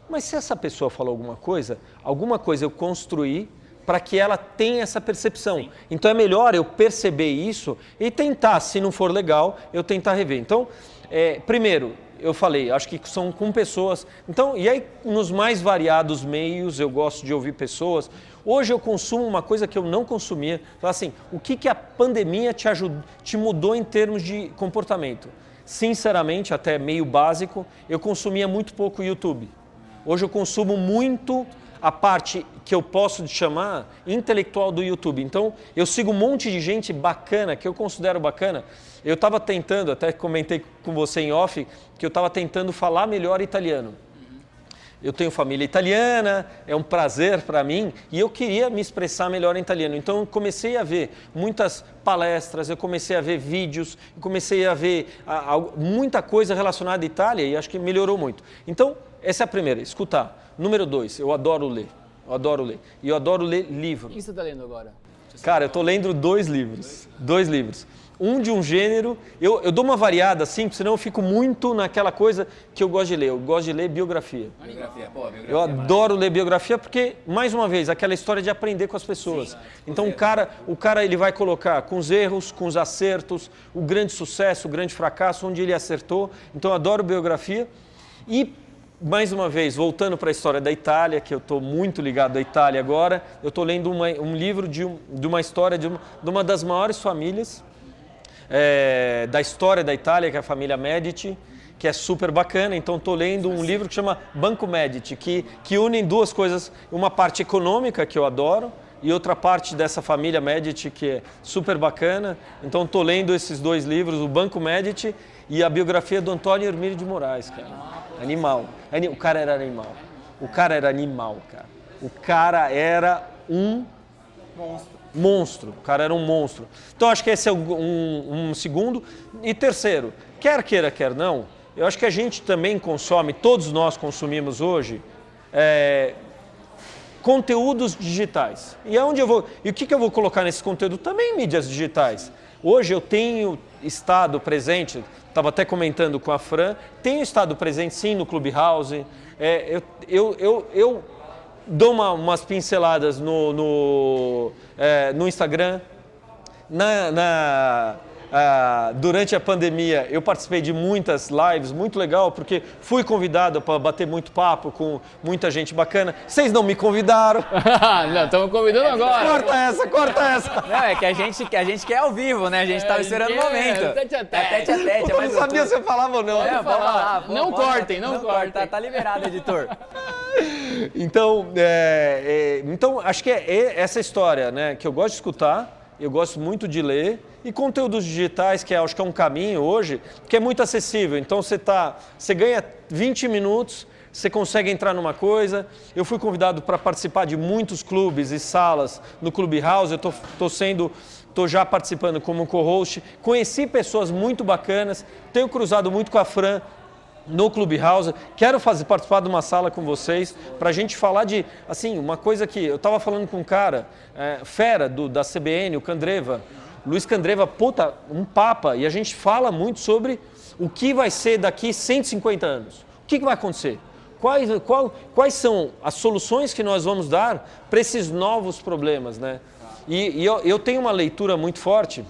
mas se essa pessoa falou alguma coisa, alguma coisa eu construí para que ela tenha essa percepção. Então é melhor eu perceber isso e tentar, se não for legal, eu tentar rever. Então, é, primeiro, eu falei, acho que são com pessoas. Então, e aí nos mais variados meios eu gosto de ouvir pessoas. Hoje eu consumo uma coisa que eu não consumia. Então, assim, o que, que a pandemia te, ajudou, te mudou em termos de comportamento? Sinceramente, até meio básico, eu consumia muito pouco YouTube. Hoje eu consumo muito a parte que eu posso chamar intelectual do YouTube. Então, eu sigo um monte de gente bacana, que eu considero bacana. Eu estava tentando, até comentei com você em off, que eu estava tentando falar melhor italiano. Eu tenho família italiana, é um prazer para mim e eu queria me expressar melhor em italiano. Então comecei a ver muitas palestras, eu comecei a ver vídeos, comecei a ver a- a- muita coisa relacionada à Itália e acho que melhorou muito. Então, essa é a primeira, escutar. Número dois, eu adoro ler. Eu adoro ler. E eu adoro ler livro. O que você tá lendo agora? Cara, eu tô lendo dois livros. Dois livros. um de um gênero. Eu, eu dou uma variada assim, senão eu fico muito naquela coisa que eu gosto de ler. Eu gosto de ler biografia. Biografia, pô, biografia. Eu adoro ler biografia porque, mais uma vez, aquela história de aprender com as pessoas. então o cara, o cara ele vai colocar com os erros, com os acertos, o grande sucesso, o grande fracasso, onde ele acertou. Então eu adoro biografia. E mais uma vez, voltando para a história da Itália, que eu estou muito ligado à Itália agora, eu estou lendo uma, um livro de, um, de, uma história de uma, de uma das maiores famílias é, da história da Itália, que é a família Medici, que é super bacana. Então, estou lendo um livro que chama Banco Medici, que, que une duas coisas: uma parte econômica, que eu adoro, e outra parte dessa família Medici, que é super bacana. Então, estou lendo esses dois livros, o Banco Medici e a biografia do Antônio Hermílio de Moraes, cara. Animal. O cara era animal. O cara era animal, cara. O cara era um monstro monstro. O cara era um monstro. Então acho que esse é um, um, segundo. E terceiro, quer queira, quer não, eu acho que a gente também consome, todos nós consumimos hoje, é, conteúdos digitais. E aonde eu vou? E o que, que eu vou colocar nesse conteúdo? Também mídias digitais. Hoje eu tenho estado presente, estava até comentando com a Fran, tenho estado presente sim no Clubhouse. É, eu, eu, eu, eu dou uma, umas pinceladas no, no, é, no Instagram. Na, na ah, durante a pandemia, eu participei de muitas lives, muito legal, porque fui convidado para bater muito papo com muita gente bacana. Vocês não me convidaram. não, estamos convidando agora. Corta essa, corta essa. Não, é que a gente, que a gente quer ao vivo, né? A gente estava é, esperando o é, momento. Tete a tete. tete, a tete eu não sabia se eu falava ou não. É, pode falar. Não cortem, não, não cortem. Tá, tá liberado, editor. então, é, é, então, acho que é, é essa história né, que eu gosto de escutar eu gosto muito de ler e conteúdos digitais, que é, acho que é um caminho hoje, que é muito acessível. Então você tá, você ganha 20 minutos, você consegue entrar numa coisa. Eu fui convidado para participar de muitos clubes e salas no Clubhouse. Eu tô, tô sendo Estou já participando como co-host. Conheci pessoas muito bacanas. Tenho cruzado muito com a Fran no Clubhouse. Quero fazer participar de uma sala com vocês para a gente falar de assim uma coisa que eu estava falando com um cara é, fera do, da CBN, o Candreva, Luiz Candreva, puta, um papa e a gente fala muito sobre o que vai ser daqui 150 anos. O que, que vai acontecer? Quais, qual, quais são as soluções que nós vamos dar para esses novos problemas, né? E, e eu, eu tenho uma leitura muito forte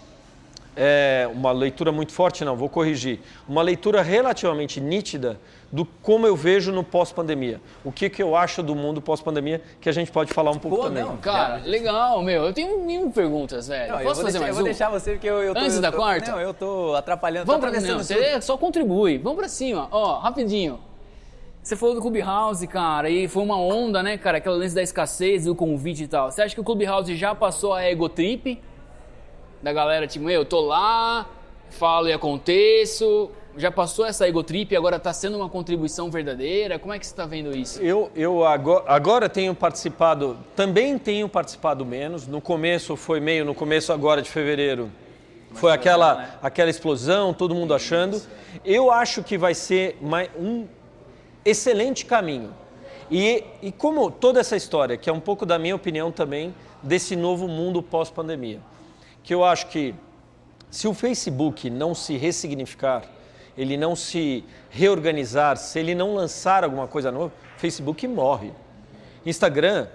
é, uma leitura muito forte, não, vou corrigir, uma leitura relativamente nítida do como eu vejo no pós-pandemia. O que, que eu acho do mundo pós-pandemia, que a gente pode falar um pouco Pô, também. Não, cara, legal, meu. Eu tenho mil perguntas, velho. Não, Posso fazer deixar, mais Eu vou deixar você, porque eu, eu tô, Antes eu da tô, quarta? Não, eu tô atrapalhando. Vamos pra não, você só contribui. Vamos pra cima. Ó, rapidinho. Você falou do Clubhouse, cara, e foi uma onda, né, cara? Aquela lance da escassez, do convite e tal. Você acha que o Clubhouse já passou a ego trip? Da galera, tipo, eu tô lá, falo e aconteço? Já passou essa egotrip e agora está sendo uma contribuição verdadeira? Como é que você está vendo isso? Eu, eu agora, agora, tenho participado, também tenho participado menos. No começo foi meio, no começo agora de fevereiro, foi aquela, aquela explosão, todo mundo achando. Eu acho que vai ser um excelente caminho. E, e como toda essa história, que é um pouco da minha opinião também, desse novo mundo pós-pandemia, que eu acho que se o Facebook não se ressignificar, ele não se reorganizar, se ele não lançar alguma coisa nova, o Facebook morre. Instagram,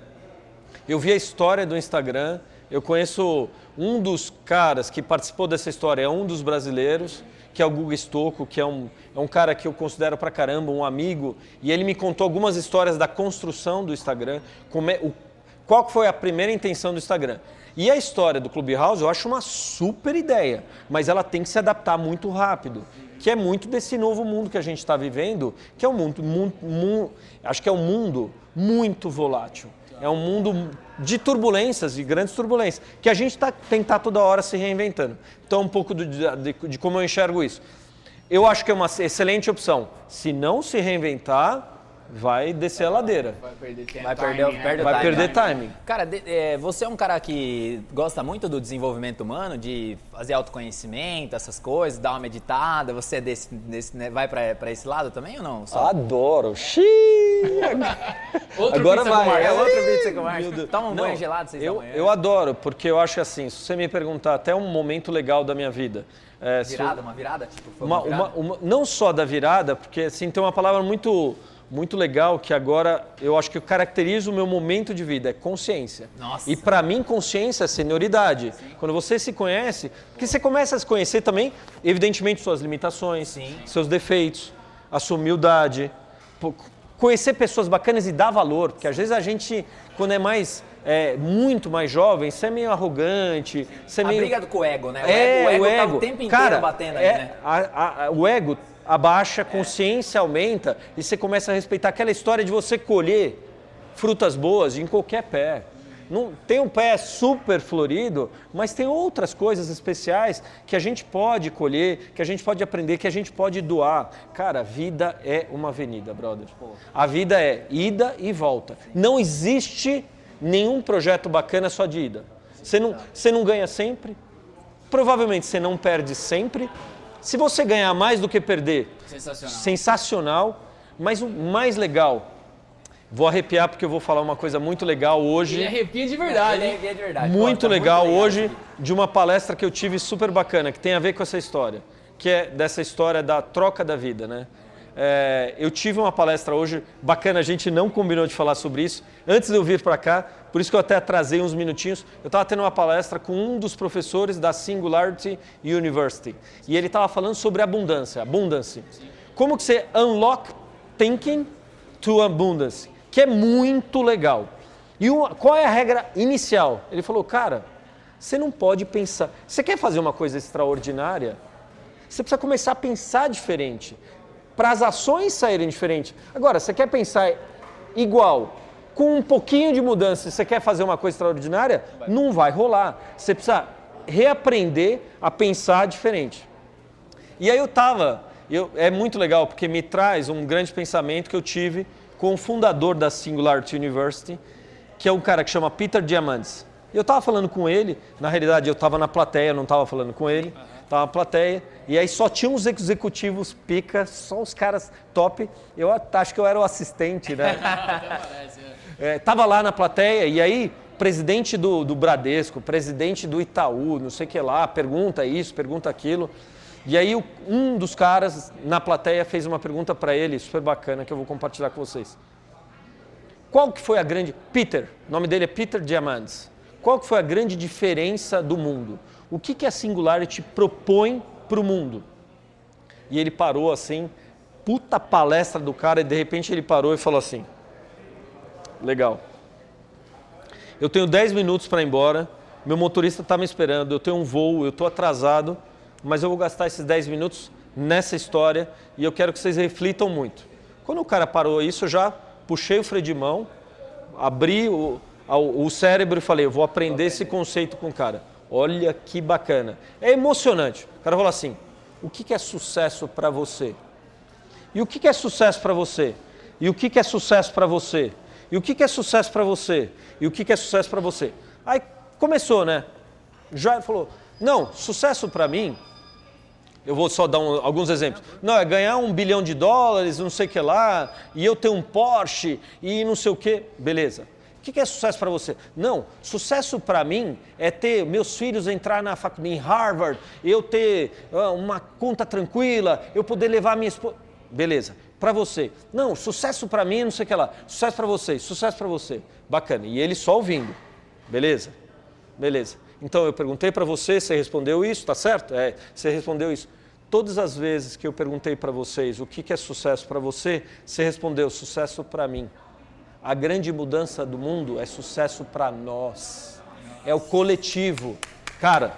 eu vi a história do Instagram, eu conheço um dos caras que participou dessa história, é um dos brasileiros, que é o Guga Stocco, que é um, é um cara que eu considero pra caramba, um amigo, e ele me contou algumas histórias da construção do Instagram, como é, o, qual foi a primeira intenção do Instagram. E a história do Clubhouse eu acho uma super ideia, mas ela tem que se adaptar muito rápido, que é muito desse novo mundo que a gente está vivendo, que é um mundo, mundo, acho que é um mundo muito volátil. É um mundo de turbulências, de grandes turbulências, que a gente tá, que estar tá toda hora se reinventando. Então, um pouco de, de, de como eu enxergo isso. Eu acho que é uma excelente opção. Se não se reinventar, vai descer a ladeira. Vai perder tempo. Vai perder, né? perde vai time, perder timing. Cara, de, é, você é um cara que gosta muito do desenvolvimento humano, de fazer autoconhecimento, essas coisas, dar uma meditada. Você é desse, desse né, vai para esse lado também ou não? Só... Adoro. Xiii. Outro Agora pizza vai, com É outro pizza com Deus. Toma um Não, banho gelado vocês eu, eu adoro, porque eu acho assim, se você me perguntar até um momento legal da minha vida. é, se Virada, uma virada? Tipo, foi uma- uma, virada? uma- uma- não só da virada, porque assim, tem uma palavra muito, muito legal que agora eu acho que caracteriza o meu momento de vida, é consciência. Nossa. E para mim, consciência é senioridade. Quando você se conhece, porque você começa a se conhecer também, evidentemente, suas limitações, Sim. seus defeitos, a sua humildade, conhecer pessoas bacanas e dar valor, porque às vezes a gente, quando é mais, é, muito mais jovem, você é meio arrogante, você é A meio... briga do- com o ego, né? O É, ego, o ego, o tá ego. o tempo inteiro Cara, batendo ali, é, né? a- a- o ego abaixa, consciência aumenta e você começa a respeitar aquela história de você colher frutas boas em qualquer pé. Não, tem um pé super florido, mas tem outras coisas especiais que a gente pode colher, que a gente pode aprender, que a gente pode doar. Cara, a vida é uma avenida, brother. A vida é ida e volta. Não existe nenhum projeto bacana só de ida. Você não, você não ganha sempre, provavelmente você não perde sempre. Se você ganhar mais do que perder, Sensacional. sensacional. Mas o mais legal, vou arrepiar porque eu vou falar uma coisa muito legal hoje. Ele arrepia de verdade, Ele hein? é de verdade. Muito Pô, tá legal hoje de uma palestra que eu tive super bacana, que tem a ver com essa história, que é dessa história da troca da vida, né? É, eu tive uma palestra hoje bacana, a gente não combinou de falar sobre isso antes de eu vir para cá, por isso que eu até atrasei uns minutinhos. Eu estava tendo uma palestra com um dos professores da Singularity University e ele estava falando sobre abundância, abundance. Como que você unlock thinking to abundance, que é muito legal. E uma- qual é a regra inicial? Ele falou, cara, você não pode pensar. Você quer fazer uma coisa extraordinária? Você precisa começar a pensar diferente. Para as ações saírem diferentes. Agora, você quer pensar igual, com um pouquinho de mudança, você quer fazer uma coisa extraordinária? Não vai rolar. Você precisa reaprender a pensar diferente. E aí eu tava, eu, é muito legal porque me traz um grande pensamento que eu tive com o fundador da Singularity University, que é um cara que chama Peter Diamandis. Eu tava falando com ele, na realidade eu tava na plateia, não tava falando com ele, tava na plateia, e aí só tinha uns executivos pica, só os caras top. Eu acho que eu era o assistente, né? É, tava lá na plateia e aí presidente do, do Bradesco, presidente do Itaú, não sei o que lá, pergunta isso, pergunta aquilo. E aí um dos caras na plateia fez uma pergunta para ele, super bacana, que eu vou compartilhar com vocês. Qual que foi a grande... Peter, o nome dele é Peter Diamandis. Qual que foi a grande diferença do mundo? O que, que a Singularity propõe para o mundo? E ele parou assim, puta palestra do cara, e de repente ele parou e falou assim, Legal. Eu tenho 10 minutos para ir embora. Meu motorista está me esperando. Eu tenho um voo, eu estou atrasado, mas eu vou gastar esses 10 minutos nessa história e eu quero que vocês reflitam muito. Quando o cara parou isso, eu já puxei o freio de mão, abri o, o cérebro e falei: eu vou aprender esse conceito com o cara. Olha que bacana. É emocionante. O cara falou assim: o que é sucesso para você? E o que é sucesso para você? E o que é sucesso para você? E o que é sucesso para você? E o que que é sucesso para você? Aí começou, né? Já falou: "Não, sucesso para mim eu vou só dar um- alguns exemplos. Não, é ganhar um bilhão de dólares, não sei o que lá, e eu ter um Porsche e não sei o que. Beleza. O que é sucesso para você? Não, sucesso para mim é ter meus filhos entrar na faculdade em Harvard, eu ter ah, uma conta tranquila, eu poder levar minha esposa. Beleza. Para você. Não, sucesso para mim, não sei o que lá. Sucesso para você, sucesso para você. Bacana. E ele só ouvindo. Beleza? Beleza. Então eu perguntei para você, você respondeu isso, tá certo? É, você respondeu isso. Todas as vezes que eu perguntei para vocês o que, que é sucesso para você, você respondeu sucesso para mim. A grande mudança do mundo é sucesso para nós. É o coletivo. Cara,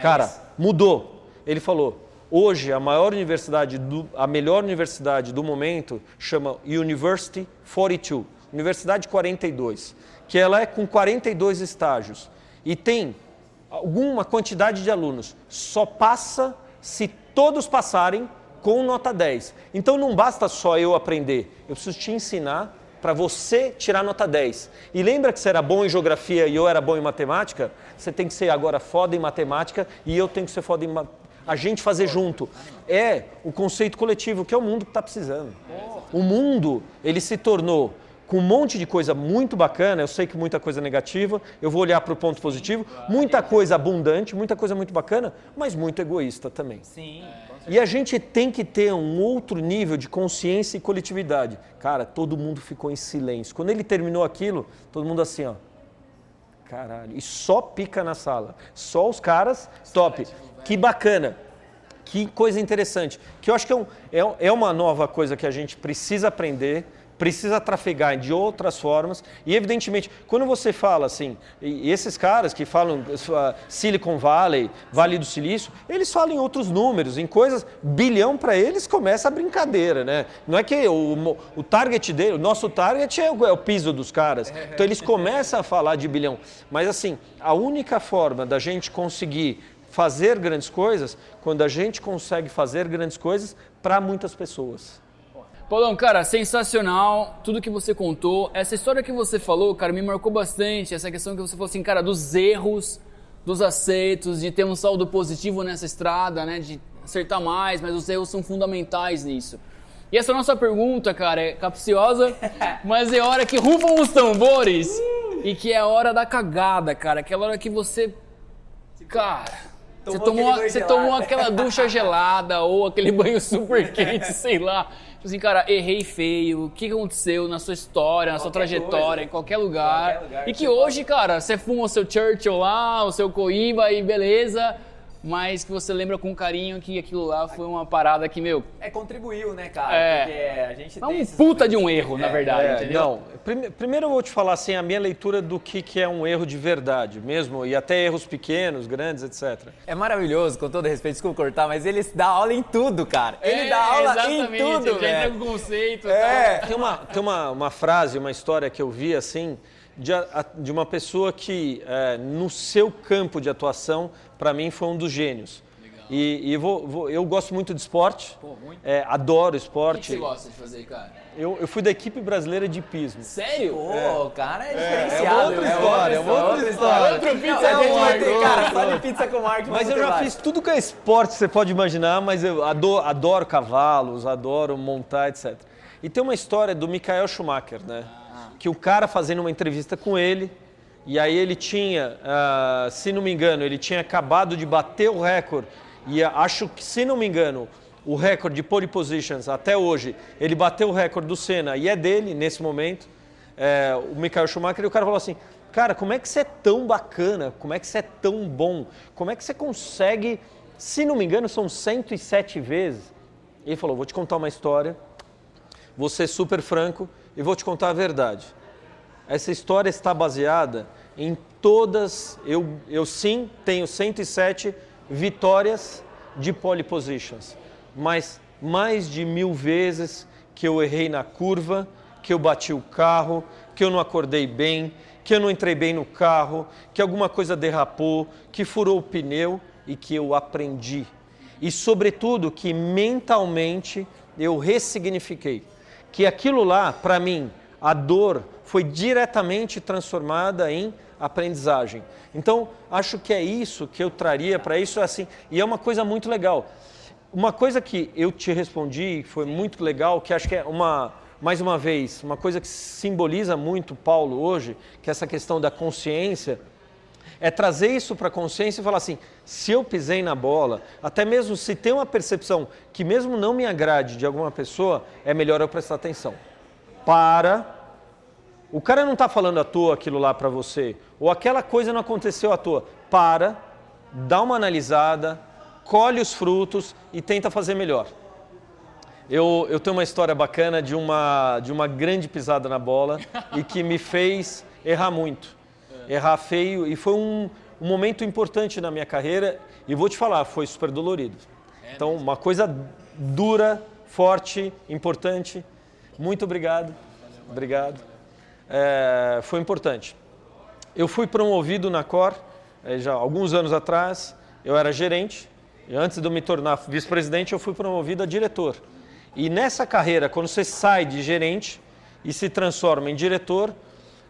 cara, mudou. Ele falou: hoje a maior universidade, do, a melhor universidade do momento chama University 42, Universidade 42, que ela é com 42 estágios e tem alguma quantidade de alunos. Só passa se todos passarem com nota 10. Então não basta só eu aprender, eu preciso te ensinar para você tirar nota 10. E lembra que você era bom em geografia e eu era bom em matemática? Você tem que ser agora foda em matemática e eu tenho que ser foda em ma- a gente fazer junto. É o conceito coletivo, que é o mundo que está precisando. O mundo, ele se tornou com um monte de coisa muito bacana, eu sei que muita coisa negativa, eu vou olhar para o ponto positivo, muita coisa abundante, muita coisa muito bacana, mas muito egoísta também. Sim. E a gente tem que ter um outro nível de consciência e coletividade. Cara, todo mundo ficou em silêncio. Quando ele terminou aquilo, todo mundo assim, ó. Caralho. E só pica na sala. Só os caras, top. Que bacana. Que coisa interessante. Que eu acho que é, um, é, é uma nova coisa que a gente precisa aprender precisa trafegar de outras formas. E, evidentemente, quando você fala assim, esses caras que falam Silicon Valley, Vale do Silício, eles falam em outros números, em coisas, bilhão para eles começa a brincadeira, né? Não é que o, o target dele, o nosso target é o, é o piso dos caras. Então, eles começam a falar de bilhão. Mas, assim, a única forma da gente conseguir fazer grandes coisas, quando a gente consegue fazer grandes coisas para muitas pessoas. Paulão, cara, sensacional tudo que você contou. Essa história que você falou, cara, me marcou bastante. Essa questão que você falou assim, cara, dos erros, dos aceitos, de ter um saldo positivo nessa estrada, né? De acertar mais, mas os erros são fundamentais nisso. E essa nossa pergunta, cara, é capciosa, mas é hora que rufam os tambores e que é a hora da cagada, cara. Aquela hora que você. Cara. Tomou você tomou, você tomou aquela ducha gelada ou aquele banho super quente, sei lá. Tipo assim, cara, errei feio, o que aconteceu na sua história, na qualquer sua trajetória, coisa. em qualquer lugar. qualquer lugar. E que hoje, pode... cara, você fuma o seu Churchill lá, o seu Coiba e beleza mas que você lembra com carinho que aquilo lá foi uma parada que, meu. É, contribuiu, né, cara? É. Porque a gente é um puta de um erro, na verdade, é, entendeu? Não, prime primeiro eu vou te falar assim, a minha leitura do que, que é um erro de verdade mesmo, e até erros pequenos, grandes, etc. É maravilhoso, com todo respeito, desculpa cortar, mas ele dá aula em tudo, cara. Ele é, dá aula em tudo, ele velho. entra com conceito. É. Tem, uma, tem uma, uma frase, uma história que eu vi assim de, de uma pessoa que, é, no seu campo de atuação, para mim foi um dos gênios. E, e vou, vou, eu gosto muito de esporte, Pô, muito. É, adoro esporte. O que, você gosta de fazer, cara? Eu, eu fui da equipe brasileira de hipismo. Sério? Pô, é. o cara é, é diferenciado. É, outra história, é outra história. Outra pizza com Mark. Cara, só de pizza com Mark. Mas eu já fiz tudo que é esporte, você pode imaginar, mas eu adoro, adoro cavalos, adoro montar, etc. E tem uma história do Michael Schumacher, né? Que o cara fazendo uma entrevista com ele, e aí ele tinha, uh, se não me engano, ele tinha acabado de bater o recorde. E acho que, se não me engano, o recorde de pole positions até hoje, ele bateu o recorde do Senna. E é dele nesse momento, é, o Michael Schumacher, e o cara falou assim, cara, como é que você é tão bacana, como é que você é tão bom, como é que você consegue, se não me engano, são 107 vezes. Ele falou, vou te contar uma história, vou ser super franco e vou te contar a verdade. Essa história está baseada em todas, eu, eu sim tenho 107 vitórias de pole positions, mas mais de mil vezes que eu errei na curva, que eu bati o carro, que eu não acordei bem, que eu não entrei bem no carro, que alguma coisa derrapou, que furou o pneu e que eu aprendi. E, sobretudo, que mentalmente eu ressignifiquei. Que aquilo lá, para mim, a dor foi diretamente transformada em aprendizagem. Então, acho que é isso que eu traria para isso assim, e é uma coisa muito legal. Uma coisa que eu te respondi, foi muito legal, que acho que é uma mais uma vez, uma coisa que simboliza muito Paulo hoje, que é essa questão da consciência, é trazer isso para a consciência e falar assim: se eu pisei na bola, até mesmo se tem uma percepção que, mesmo não me agrade de alguma pessoa, é melhor eu prestar atenção. Para o cara não está falando à toa aquilo lá para você, ou aquela coisa não aconteceu à toa. Para, dá uma analisada, colhe os frutos e tenta fazer melhor. Eu, eu tenho uma história bacana de uma, de uma grande pisada na bola e que me fez errar muito, errar feio, e foi um, um momento importante na minha carreira e vou te falar, foi super dolorido. Então, uma coisa dura, forte, importante. Muito obrigado. Obrigado é, foi importante. Eu fui promovido na Cor é, já alguns anos atrás, eu era gerente, e antes de eu me tornar vice-presidente, eu fui promovido a diretor. E nessa carreira, quando você sai de gerente e se transforma em diretor,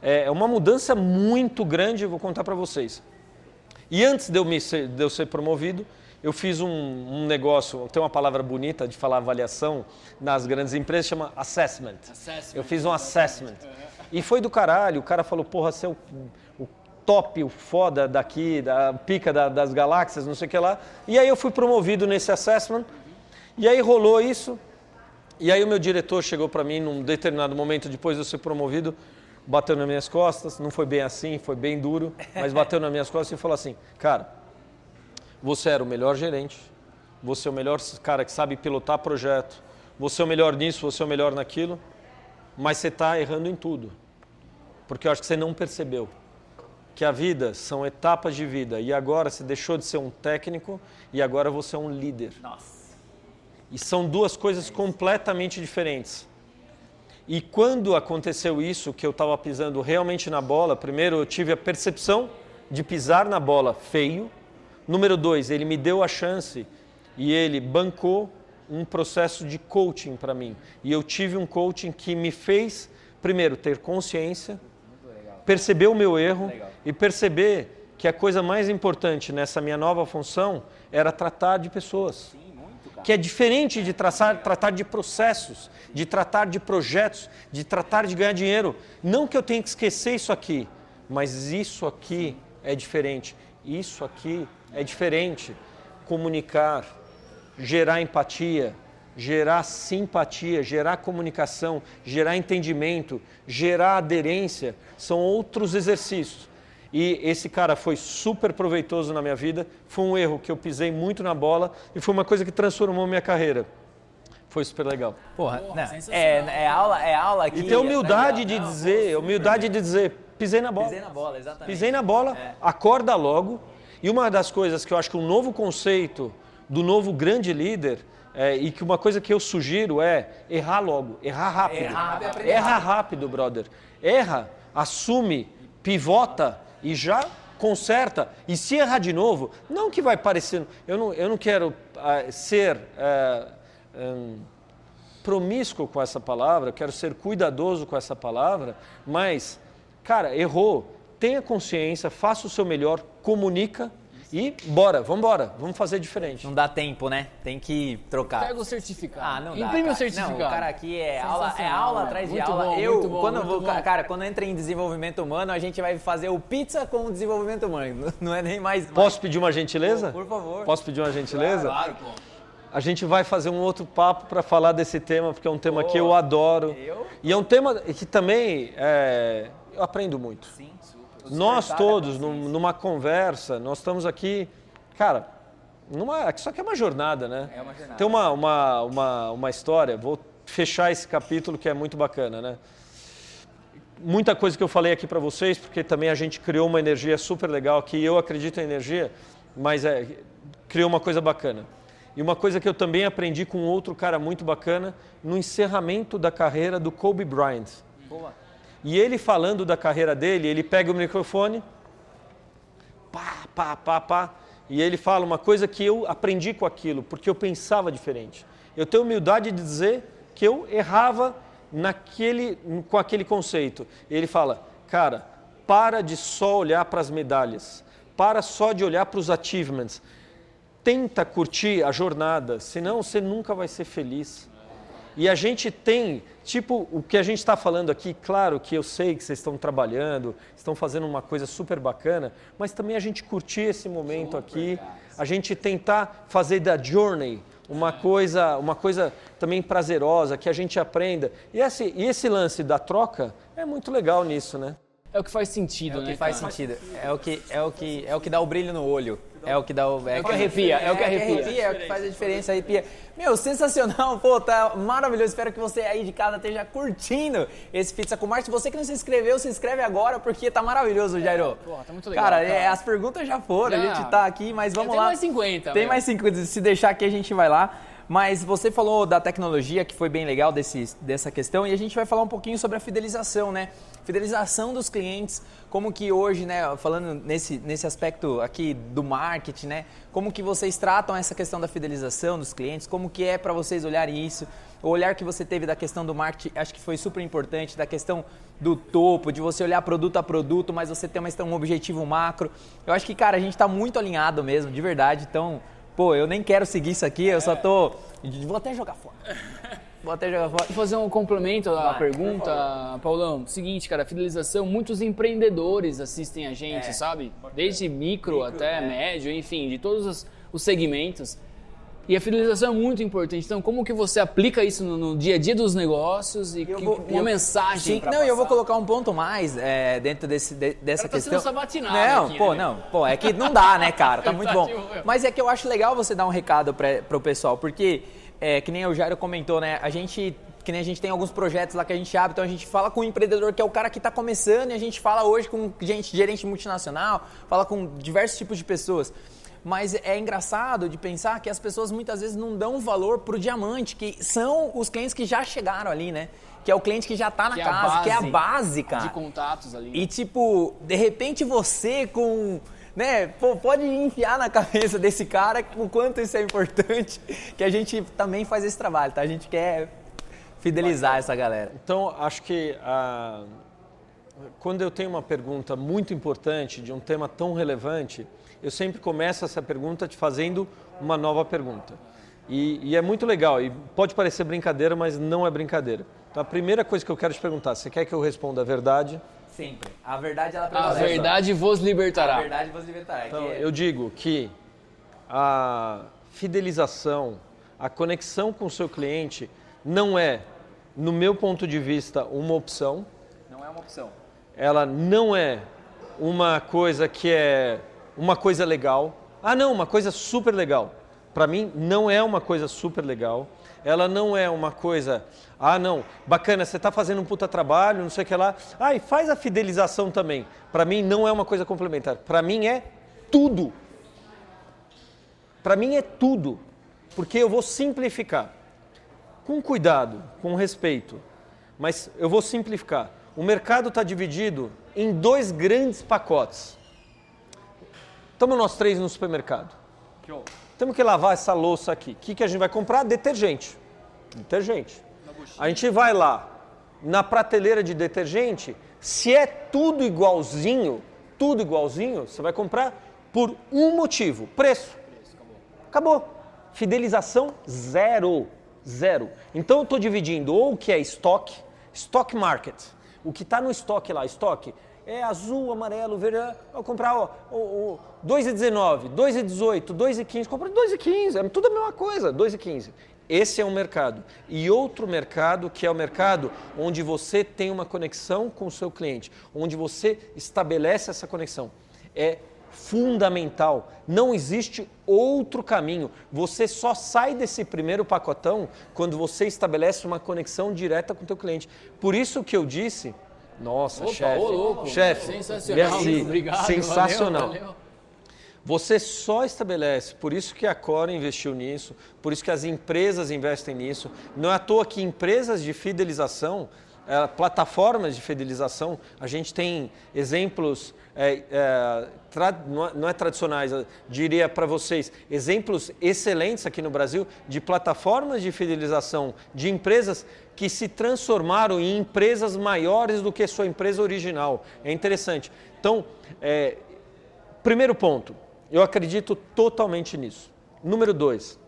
é, é uma mudança muito grande, vou contar para vocês. E antes de eu, me ser, de eu ser promovido, eu fiz um, um, negócio, tem uma palavra bonita de falar avaliação nas grandes empresas, chama assessment. assessment. Eu fiz um assessment. E foi do caralho, o cara falou, porra, você é o, o top, o foda daqui, da pica da, das galáxias, não sei o que lá. E aí eu fui promovido nesse assessment, e aí rolou isso, e aí o meu diretor chegou para mim num determinado momento, depois de eu ser promovido, bateu nas minhas costas, não foi bem assim, foi bem duro, mas bateu nas minhas costas e falou assim, cara, você era o melhor gerente, você é o melhor cara que sabe pilotar projeto, você é o melhor nisso, você é o melhor naquilo, mas você está errando em tudo. Porque eu acho que você não percebeu que a vida são etapas de vida e agora você deixou de ser um técnico e agora você é um líder. Nossa. E são duas coisas completamente diferentes. E quando aconteceu isso, que eu estava pisando realmente na bola, primeiro eu tive a percepção de pisar na bola feio. Número dois, ele me deu a chance e ele bancou um processo de coaching para mim. E eu tive um coaching que me fez, primeiro, ter consciência, perceber o meu erro e perceber que a coisa mais importante nessa minha nova função era tratar de pessoas. Sim que é diferente de traçar, tratar de processos, de tratar de projetos, de tratar de ganhar dinheiro. Não que eu tenha que esquecer isso aqui, mas isso aqui é diferente. Isso aqui é diferente. Comunicar, gerar empatia, gerar simpatia, gerar comunicação, gerar entendimento, gerar aderência, são outros exercícios. E esse cara foi super proveitoso na minha vida. Foi um erro que eu pisei muito na bola e foi uma coisa que transformou minha carreira. Foi super legal. Porra, Porra é, é, aula, é aula aqui. E ter humildade de dizer, humildade de dizer, pisei na bola. Pisei na bola, exatamente. Pisei na bola, é. acorda logo. E uma das coisas que eu acho que um novo conceito do novo grande líder é, e que uma coisa que eu sugiro é errar logo, errar rápido. Errar, Erra rápido, brother. Erra, assume, pivota e já conserta. E se errar de novo, não que vai parecendo. Eu não, eu não quero uh, ser uh, um, promíscuo com essa palavra, quero ser cuidadoso com essa palavra, mas, cara, errou. Tenha consciência, faça o seu melhor, comunica e bora, vamos embora, vamos fazer diferente. Não dá tempo, né? Tem que trocar. Pega o certificado. Ah, não dá. Imprime o certificado. Não, o cara aqui é aula, é aula atrás de aula. Bom, eu, bom, quando vou, bom. cara, quando entra em desenvolvimento humano, a gente vai fazer o pizza com o desenvolvimento humano. Não é nem mais. Posso pedir uma gentileza? Por, por, favor. Posso pedir uma gentileza? Claro, pô. A gente vai fazer um outro papo para falar desse tema, porque é um tema que eu adoro. Eu? E é um tema que também é, eu aprendo muito. Sim. Nós todos, numa conversa, nós estamos aqui Cara, numa, isso aqui é uma jornada, né? É uma jornada. Tem uma, uma, uma, uma história, vou fechar esse capítulo que é muito bacana, né? Muita coisa que eu falei aqui para vocês, porque também a gente criou uma energia super legal aqui. Eu acredito em energia, mas é, criou uma coisa bacana. E uma coisa que eu também aprendi com outro cara muito bacana no encerramento da carreira do Kobe Bryant. E ele falando da carreira dele, ele pega o microfone, pá, pá, pá, pá, e ele fala uma coisa que eu aprendi com aquilo, porque eu pensava diferente. Eu tenho humildade de dizer que eu errava naquele, com aquele conceito. Ele fala, cara, para de só olhar para as medalhas, para só de olhar para os achievements. Tenta curtir a jornada, senão você nunca vai ser feliz. E a gente tem, tipo, o que a gente está falando aqui, claro que eu sei que vocês estão trabalhando, estão fazendo uma coisa super bacana, mas também a gente curtir esse momento aqui, a gente tentar fazer da journey uma coisa, uma coisa também prazerosa, que a gente aprenda. E esse, e esse lance da troca é muito legal nisso, né? É o que faz sentido, é né? que faz sentido. É o que, é, o que, é o que dá o brilho no olho. É o que dá o. É, é o que arrepia, é, o que arrepia. arrepia. É o que faz a diferença, arrepia. Meu, sensacional, pô, tá maravilhoso. Espero que você aí de casa esteja curtindo esse Pizza com Marte. Você que não se inscreveu, se inscreve agora, porque tá maravilhoso, Jairo. É, porra, tá muito legal. Cara, cara. É, as perguntas já foram, já. a gente tá aqui, mas vamos Tem lá. Tem mais 50. Tem meu. mais 50. Se deixar aqui, a gente vai lá. Mas você falou da tecnologia, que foi bem legal desse, dessa questão, e a gente vai falar um pouquinho sobre a fidelização, né? Fidelização dos clientes, como que hoje, né, falando nesse, nesse aspecto aqui do marketing, né? Como que vocês tratam essa questão da fidelização dos clientes, como que é para vocês olharem isso? O olhar que você teve da questão do marketing, acho que foi super importante, da questão do topo, de você olhar produto a produto, mas você ter uma, um objetivo macro. Eu acho que, cara, a gente está muito alinhado mesmo, de verdade, então pô, eu nem quero seguir isso aqui, eu só tô. Vou até jogar fora. Vou até jogar fora. Vou fazer um complemento à Vai, pergunta, Paulão. Seguinte, cara, fidelização, muitos empreendedores assistem a gente, É. sabe? Desde micro, até é. médio, enfim, de todos os, os segmentos. E a fidelização é muito importante. Então, como que você aplica isso no, no dia a dia dos negócios e Eu que- vou- uma eu- mensagem Sim, não, e eu vou colocar um ponto mais é, dentro desse, de- dessa Cara, tá questão. sendo sabatinado Não, aqui, pô, né? não, pô, é que não dá, né, cara? Tá muito bom. Tá boa. Mas é que eu acho legal você dar um recado pra, pro pessoal, porque, é, que nem o Jairo comentou, né? A gente. Que nem a gente tem alguns projetos lá que a gente abre, então a gente fala com o empreendedor que é o cara que está começando e a gente fala hoje com gente, gerente multinacional, fala com diversos tipos de pessoas. Mas é engraçado de pensar que as pessoas muitas vezes não dão valor pro diamante, que são os clientes que já chegaram ali, né? Que é o cliente que já tá na Que é casa, que é a base base, cara. de contatos ali. E tipo, de repente você com. Né, pô, pode enfiar na cabeça desse cara o quanto isso é importante, que a gente também faz esse trabalho, tá? A gente quer fidelizar essa galera. Então, acho que ah, quando eu tenho uma pergunta muito importante de um tema tão relevante, eu sempre começo essa pergunta te fazendo uma nova pergunta. E, e é muito legal, e pode parecer brincadeira, mas não é brincadeira. Então, a primeira coisa que eu quero te perguntar, você quer que eu responda a verdade? Sempre. A verdade ela A prevalece. verdade vos libertará. A verdade você libertará. Então, que é- eu digo que a fidelização, a conexão com o seu cliente não é, no meu ponto de vista, uma opção. Não é uma opção. Ela não é uma coisa que é uma coisa legal. Ah, não, uma coisa super legal. Para mim, não é uma coisa super legal. Ela não é uma coisa, ah, não, bacana, você está fazendo um puta trabalho, não sei o que lá. Ah, e faz a fidelização também. Para mim, não é uma coisa complementar. Para mim, é tudo. Para mim, é tudo. Porque eu vou simplificar. Com cuidado, com respeito. Mas eu vou simplificar. O mercado está dividido em dois grandes pacotes. Estamos nós três no supermercado. Temos que lavar essa louça aqui. O que, que a gente vai comprar? Detergente. Detergente. A gente vai lá na prateleira de detergente. Se é tudo igualzinho, tudo igualzinho, você vai comprar por um motivo: preço. Acabou. Fidelização zero. Zero. Então eu estou dividindo ou o que é estoque, stock market. O que está no estoque lá, estoque, é azul, amarelo, verde. Eu comprar ó, o, o 2,19, 2,18, 2,15. Compra 2,15. É tudo a mesma coisa, 2,15. Esse é um mercado. E outro mercado que é o mercado onde você tem uma conexão com o seu cliente, onde você estabelece essa conexão. É fundamental. Não existe outro caminho. Você só sai desse primeiro pacotão quando você estabelece uma conexão direta com o teu cliente. Por isso que eu disse, nossa, chefe, louco. chefe, Sensacional. merci, Obrigado. sensacional. valeu, valeu. Você só estabelece, por isso que a Cora investiu nisso, por isso que as empresas investem nisso. Não é à toa que empresas de fidelização, eh, plataformas de fidelização, a gente tem exemplos, tra- não é- não é tradicionais, diria para vocês, exemplos excelentes aqui no Brasil de plataformas de fidelização de empresas que se transformaram em empresas maiores do que sua empresa original. É interessante. Então, eh, Primeiro ponto, eu acredito totalmente nisso. Número dois,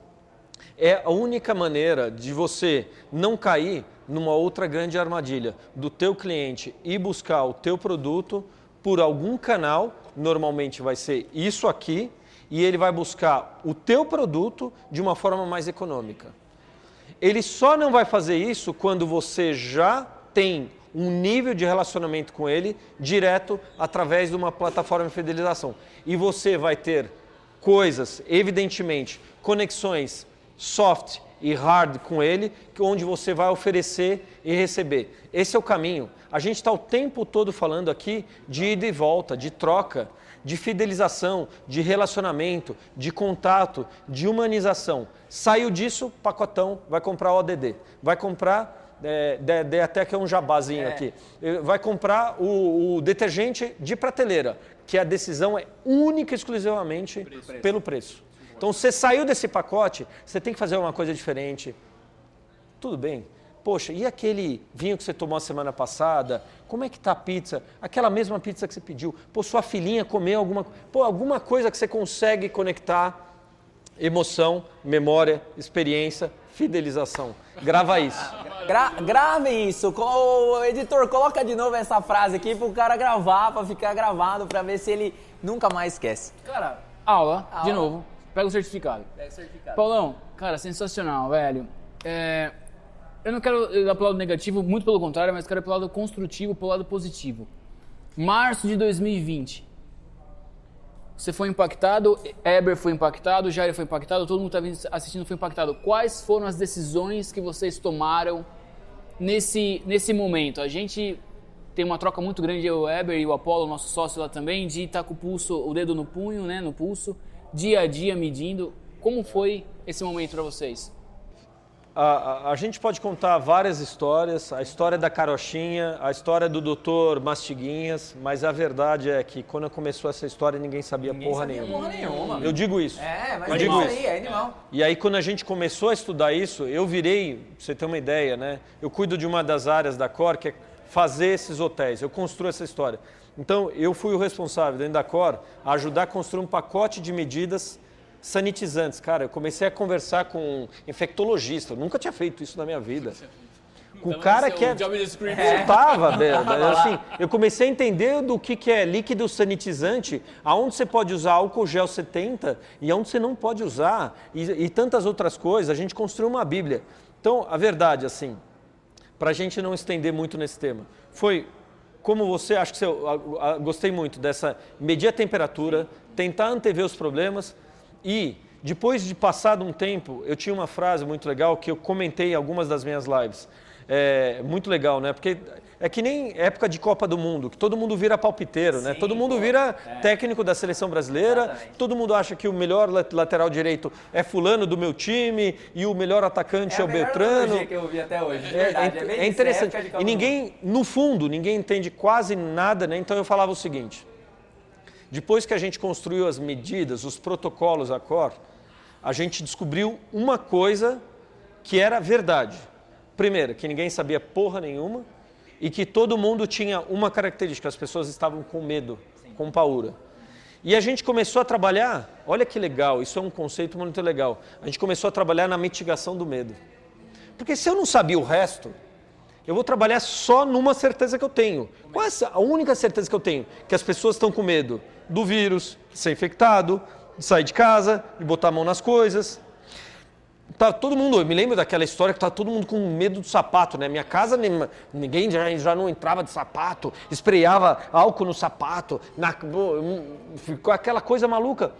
é a única maneira de você não cair numa outra grande armadilha do teu cliente e buscar o teu produto por algum canal, normalmente vai ser isso aqui, e ele vai buscar o teu produto de uma forma mais econômica. Ele só não vai fazer isso quando você já tem um nível de relacionamento com ele direto através de uma plataforma de fidelização. E você vai ter coisas, evidentemente, conexões soft e hard com ele, onde você vai oferecer e receber. Esse é o caminho. A gente está o tempo todo falando aqui de ida e volta, de troca, de fidelização, de relacionamento, de contato, de humanização. Saiu disso, pacotão, vai comprar ODD. Vai comprar, é, de- de- até que é um jabazinho aqui, Eh, vai comprar o, o detergente de prateleira, que a decisão é única e exclusivamente pelo preço. Então, você saiu desse pacote, você tem que fazer uma coisa diferente. Tudo bem. Poxa, e aquele vinho que você tomou a semana passada? Como é que tá a pizza? Aquela mesma pizza que você pediu? Pô, sua filhinha comeu alguma, pô, alguma coisa que você consegue conectar emoção, memória, experiência, fidelização. Grava isso. Gra gravem isso. O editor, coloca de novo essa frase aqui pro cara gravar, pra ficar gravado, pra ver se ele nunca mais esquece. Cara, aula, de Aula. novo. Pega o certificado. Pega o certificado. Paulão, cara, sensacional, velho. É, eu não quero ir lá pro lado negativo, muito pelo contrário, mas quero ir pro lado construtivo, pro lado positivo. Março de 2020. Você foi impactado, Eber foi impactado, Jair foi impactado, todo mundo que estava assistindo foi impactado. Quais foram as decisões que vocês tomaram nesse, nesse momento? A gente tem uma troca muito grande, eu, o Eber e o Apollo, nosso sócio lá também, de estar com o pulso, o dedo no punho, né, no pulso, dia a dia medindo. Como foi esse momento para vocês? A, a, a gente pode contar várias histórias, a história da carochinha, a história do doutor Mastiguinhas, mas a verdade é que quando começou essa história ninguém sabia Ninguém porra sabia nenhuma. porra nenhuma. Eu digo isso. É, mas Eu é digo isso isso. aí, é animal. E aí quando a gente começou a estudar isso, eu virei, pra você ter uma ideia, né? Eu cuido de uma das áreas da Cor, que é fazer esses hotéis. Eu construo essa história. Então, eu fui o responsável dentro da Cor a ajudar a construir um pacote de medidas sanitizantes. Cara, eu comecei a conversar com um infectologista. Eu nunca tinha feito isso na minha vida. Com o cara que é... Eu tava, Bel, mas assim, eu comecei a entender do que, que é líquido sanitizante, aonde você pode usar álcool gel 70 e aonde você não pode usar, e, e tantas outras coisas. A gente construiu uma Bíblia. Então, a verdade, assim, para a gente não estender muito nesse tema, foi como você, acho que você, gostei muito dessa medir a temperatura, tentar antever os problemas e depois de passado um tempo, eu tinha uma frase muito legal que eu comentei em algumas das minhas lives. É muito legal, né? Porque é que nem época de Copa do Mundo, que todo mundo vira palpiteiro, né? Sim, Todo mundo vira técnico da seleção brasileira, Exatamente. todo mundo acha que o melhor lat- lateral direito é fulano do meu time e o melhor atacante é, o a melhor Beltrano. que eu vi até hoje. de É, verdade, é- é isso, interessante. E ninguém, no fundo, ninguém entende quase nada, né? Então eu falava o seguinte: depois que a gente construiu as medidas, os protocolos a cor, a gente descobriu uma coisa que era verdade. Primeiro, que ninguém sabia porra nenhuma e que todo mundo tinha uma característica: as pessoas estavam com medo, com paura. E a gente começou a trabalhar, olha que legal, isso é um conceito muito legal. A gente começou a trabalhar na mitigação do medo. Porque se eu não sabia o resto, eu vou trabalhar só numa certeza que eu tenho. Qual é a única certeza que eu tenho? Que as pessoas estão com medo do vírus, de ser infectado, de sair de casa, de botar a mão nas coisas. Tá todo mundo, eu me lembro daquela história que tá todo mundo com medo do sapato, né? Minha casa ninguém já, já não entrava de sapato, espreava álcool no sapato, na, ficou aquela coisa maluca.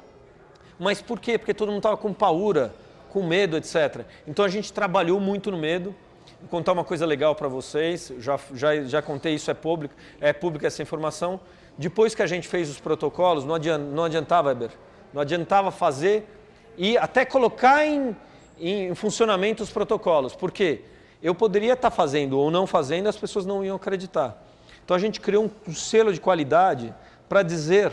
Mas por quê? Porque todo mundo estava com paura, com medo, etc. Então a gente trabalhou muito no medo. Vou contar uma coisa legal para vocês, já, já, já contei isso, é público, é pública essa informação. Depois que a gente fez os protocolos, não adian- não adiantava, Eber, não adiantava fazer e até colocar em, em funcionamento os protocolos. Por quê? Eu poderia estar fazendo ou não fazendo, as pessoas não iam acreditar. Então a gente criou um, selo de qualidade para dizer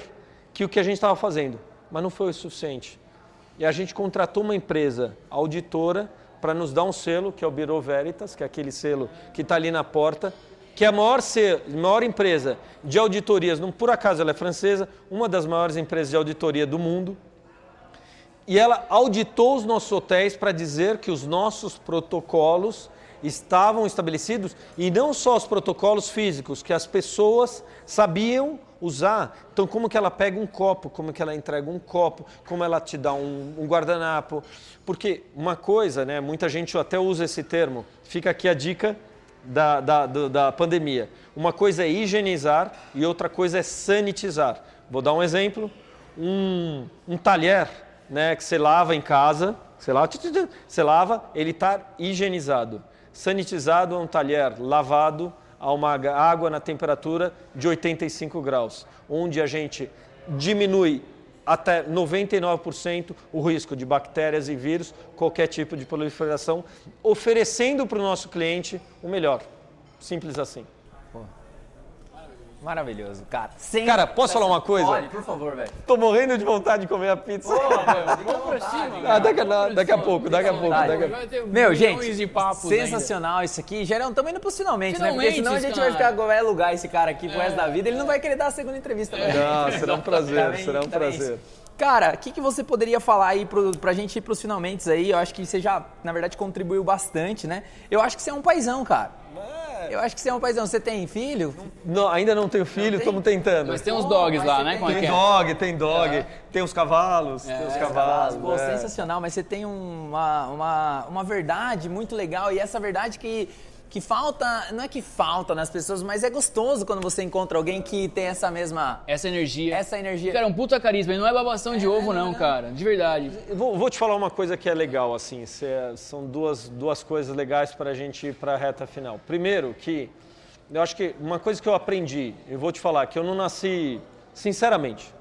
que o que a gente estava fazendo, mas não foi o suficiente. E a gente contratou uma empresa auditora para nos dar um selo, que é o Bureau Veritas, que é aquele selo que está ali na porta, que é a maior, se- maior empresa de auditorias, não por acaso ela é francesa, uma das maiores empresas de auditoria do mundo. E ela auditou os nossos hotéis para dizer que os nossos protocolos estavam estabelecidos e não só os protocolos físicos, que as pessoas sabiam usar. Então, como que ela pega um copo, como que ela entrega um copo, como ela te dá um, um guardanapo. Porque uma coisa, né, muita gente até usa esse termo, fica aqui a dica da, da, do- da pandemia. Uma coisa é higienizar e outra coisa é sanitizar. Vou dar um exemplo. Um, um talher né, que você lava em casa, você lava, você lava, ele está higienizado. Sanitizado é um talher lavado a uma água na temperatura de 85 graus, onde a gente diminui até 99% o risco de bactérias e vírus, qualquer tipo de proliferação, oferecendo para o nosso cliente o melhor. Simples assim. Maravilhoso, cara. Sem- Cara, posso falar uma coisa? Pode, por favor, velho. Tô morrendo de vontade de comer a pizza. Ah, daqui, a- daqui a pouco, daqui a pouco, daqui a pouco. Meu, gente, de papos sensacional isso aqui. Gerão, estamos indo pros finalmente, né? Porque Finalmente, senão a gente cara. vai ficar, vai alugar esse cara aqui pro resto da vida. Ele não vai querer dar a segunda entrevista. gente. Não, será um prazer, bem? será um prazer. isso. Cara, o que, que você poderia falar aí pro, pra gente ir pros finalmente aí? Eu acho que você já, na verdade, contribuiu bastante, né? Eu acho que você é um paizão, cara. Eu acho que você é um paizão. Você tem filho? Não, ainda não tenho filho, estamos tentando. Mas tem uns dogs mas lá, né? Como é Tem é? dog, tem dog, tem os cavalos, tem os cavalos. Pô, é. sensacional, mas você tem uma, uma, uma verdade muito legal e essa verdade que, que falta, não é que falta nas pessoas, mas é gostoso quando você encontra alguém que tem essa mesma, Essa energia. essa energia. Cara, um puta carisma. E não é babação de ovo, não, cara. De verdade. Vou, vou te falar uma coisa que é legal, assim, cê- são duas, duas coisas legais para a gente ir para a reta final. Primeiro, que eu acho que uma coisa que eu aprendi, eu vou te falar, que eu não nasci, sinceramente,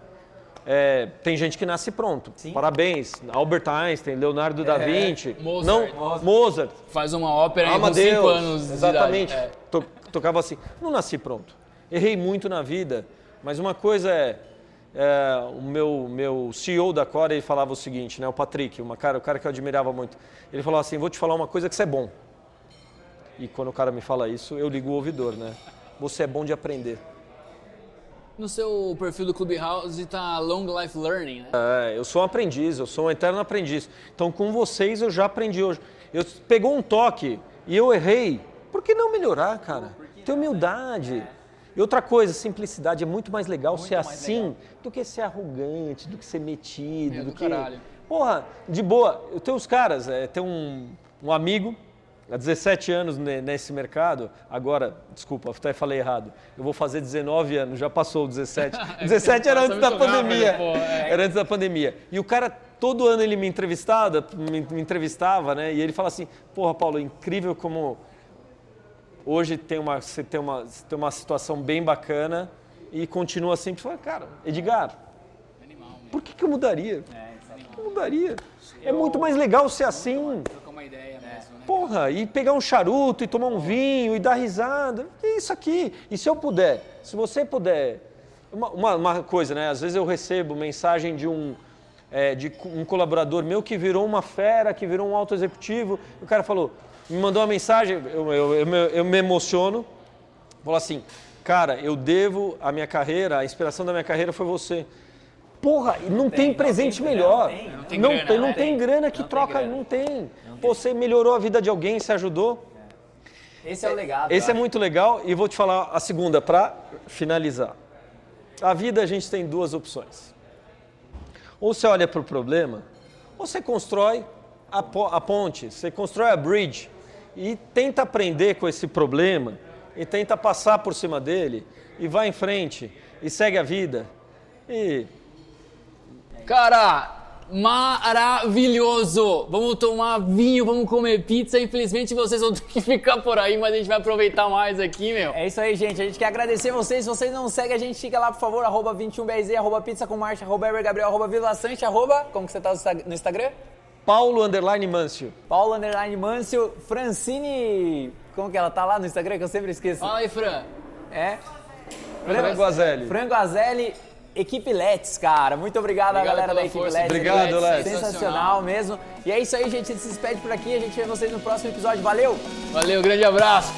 é, tem gente que nasce pronto. Parabéns, Albert Einstein, Leonardo da Vinci, Mozart. não, Mozart, Faz uma ópera aí com Amadeus, 5 anos de exatamente. idade. É. To- tocava assim. Não nasci pronto. Errei muito na vida, mas uma coisa é, é, o meu, meu CEO da Core ele falava o seguinte, né, o Patrick, uma cara, o cara que eu admirava muito. Ele falava assim: "Vou te falar uma coisa que você é bom". E quando o cara me fala isso, eu ligo o ouvidor, né? Você é bom de aprender. No seu perfil do Clubhouse tá Long Life Learning, né? É, eu sou um aprendiz, eu sou um eterno aprendiz. Então, com vocês, eu já aprendi hoje. Eu pegou um toque e eu errei. Por que não melhorar, cara? Ter humildade. E outra coisa, simplicidade. É muito mais legal ser assim do que ser arrogante, do que ser metido, do, do que. Porra, de boa. Eu tenho os caras, é, tem um, um amigo, há 17 anos ne- nesse mercado, agora, desculpa, até falei errado. Eu vou fazer 19 anos, já passou o 17. 17 era Passa antes da pandemia. é. Era antes da pandemia. E o cara, todo ano ele me entrevistava, me, me entrevistava, né? E ele fala assim, porra, Paulo, incrível como hoje tem uma, você tem uma, você tem uma situação bem bacana e continua sempre. Fala, cara, Edgar, por que, que eu mudaria? Por que que eu mudaria? É muito mais legal ser assim. Trocar uma ideia mesmo, né? Porra, e pegar um charuto e tomar um vinho e dar risada. Que isso aqui? E se eu puder, se você puder. Uma, uma- uma coisa, né? Às vezes eu recebo mensagem de um, é, de um colaborador meu que virou uma fera, que virou um alto executivo. O cara falou, me mandou uma mensagem, eu, eu, eu, eu me emociono. Falou assim, cara, eu devo a minha carreira, a inspiração da minha carreira foi você. Porra, e não tem, presente melhor. não tem. Não tem Não grana, tem, né? não tem grana que troca, não tem. Você melhorou a vida de alguém, você ajudou. Esse é o legado. Esse é muito legal e vou te falar a segunda para finalizar. A vida a gente tem duas opções. Ou você olha para o problema, ou você constrói a, a ponte, você constrói a bridge e tenta aprender com esse problema e tenta passar por cima dele e vai em frente e segue a vida. E Cara, maravilhoso! Vamos tomar vinho, vamos comer pizza. Infelizmente vocês vão ter que ficar por aí, mas a gente vai aproveitar mais aqui, meu. É isso aí, gente. A gente quer agradecer vocês. Se vocês não seguem, a gente siga lá, por favor, arroba 21BRZ, arroba pizza com marcha, arroba Gabriel, arroba Vila Sante, arroba... Como que você tá no Insta- no Instagram? Paulo Underline Mâncio. Paulo Underline Mâncio, Francine... Como que ela tá lá no Instagram, que eu sempre esqueço? Fala aí, Fran. É? Frango Azelli. Franco Azelli, Equipe Let's, cara. Muito obrigado, Obrigado galera pela da Equipe força, Let's. Obrigado, Let's. Sensacional mesmo. E é isso aí, gente se despede por aqui. A gente vê vocês no próximo episódio. Valeu! Valeu, grande abraço.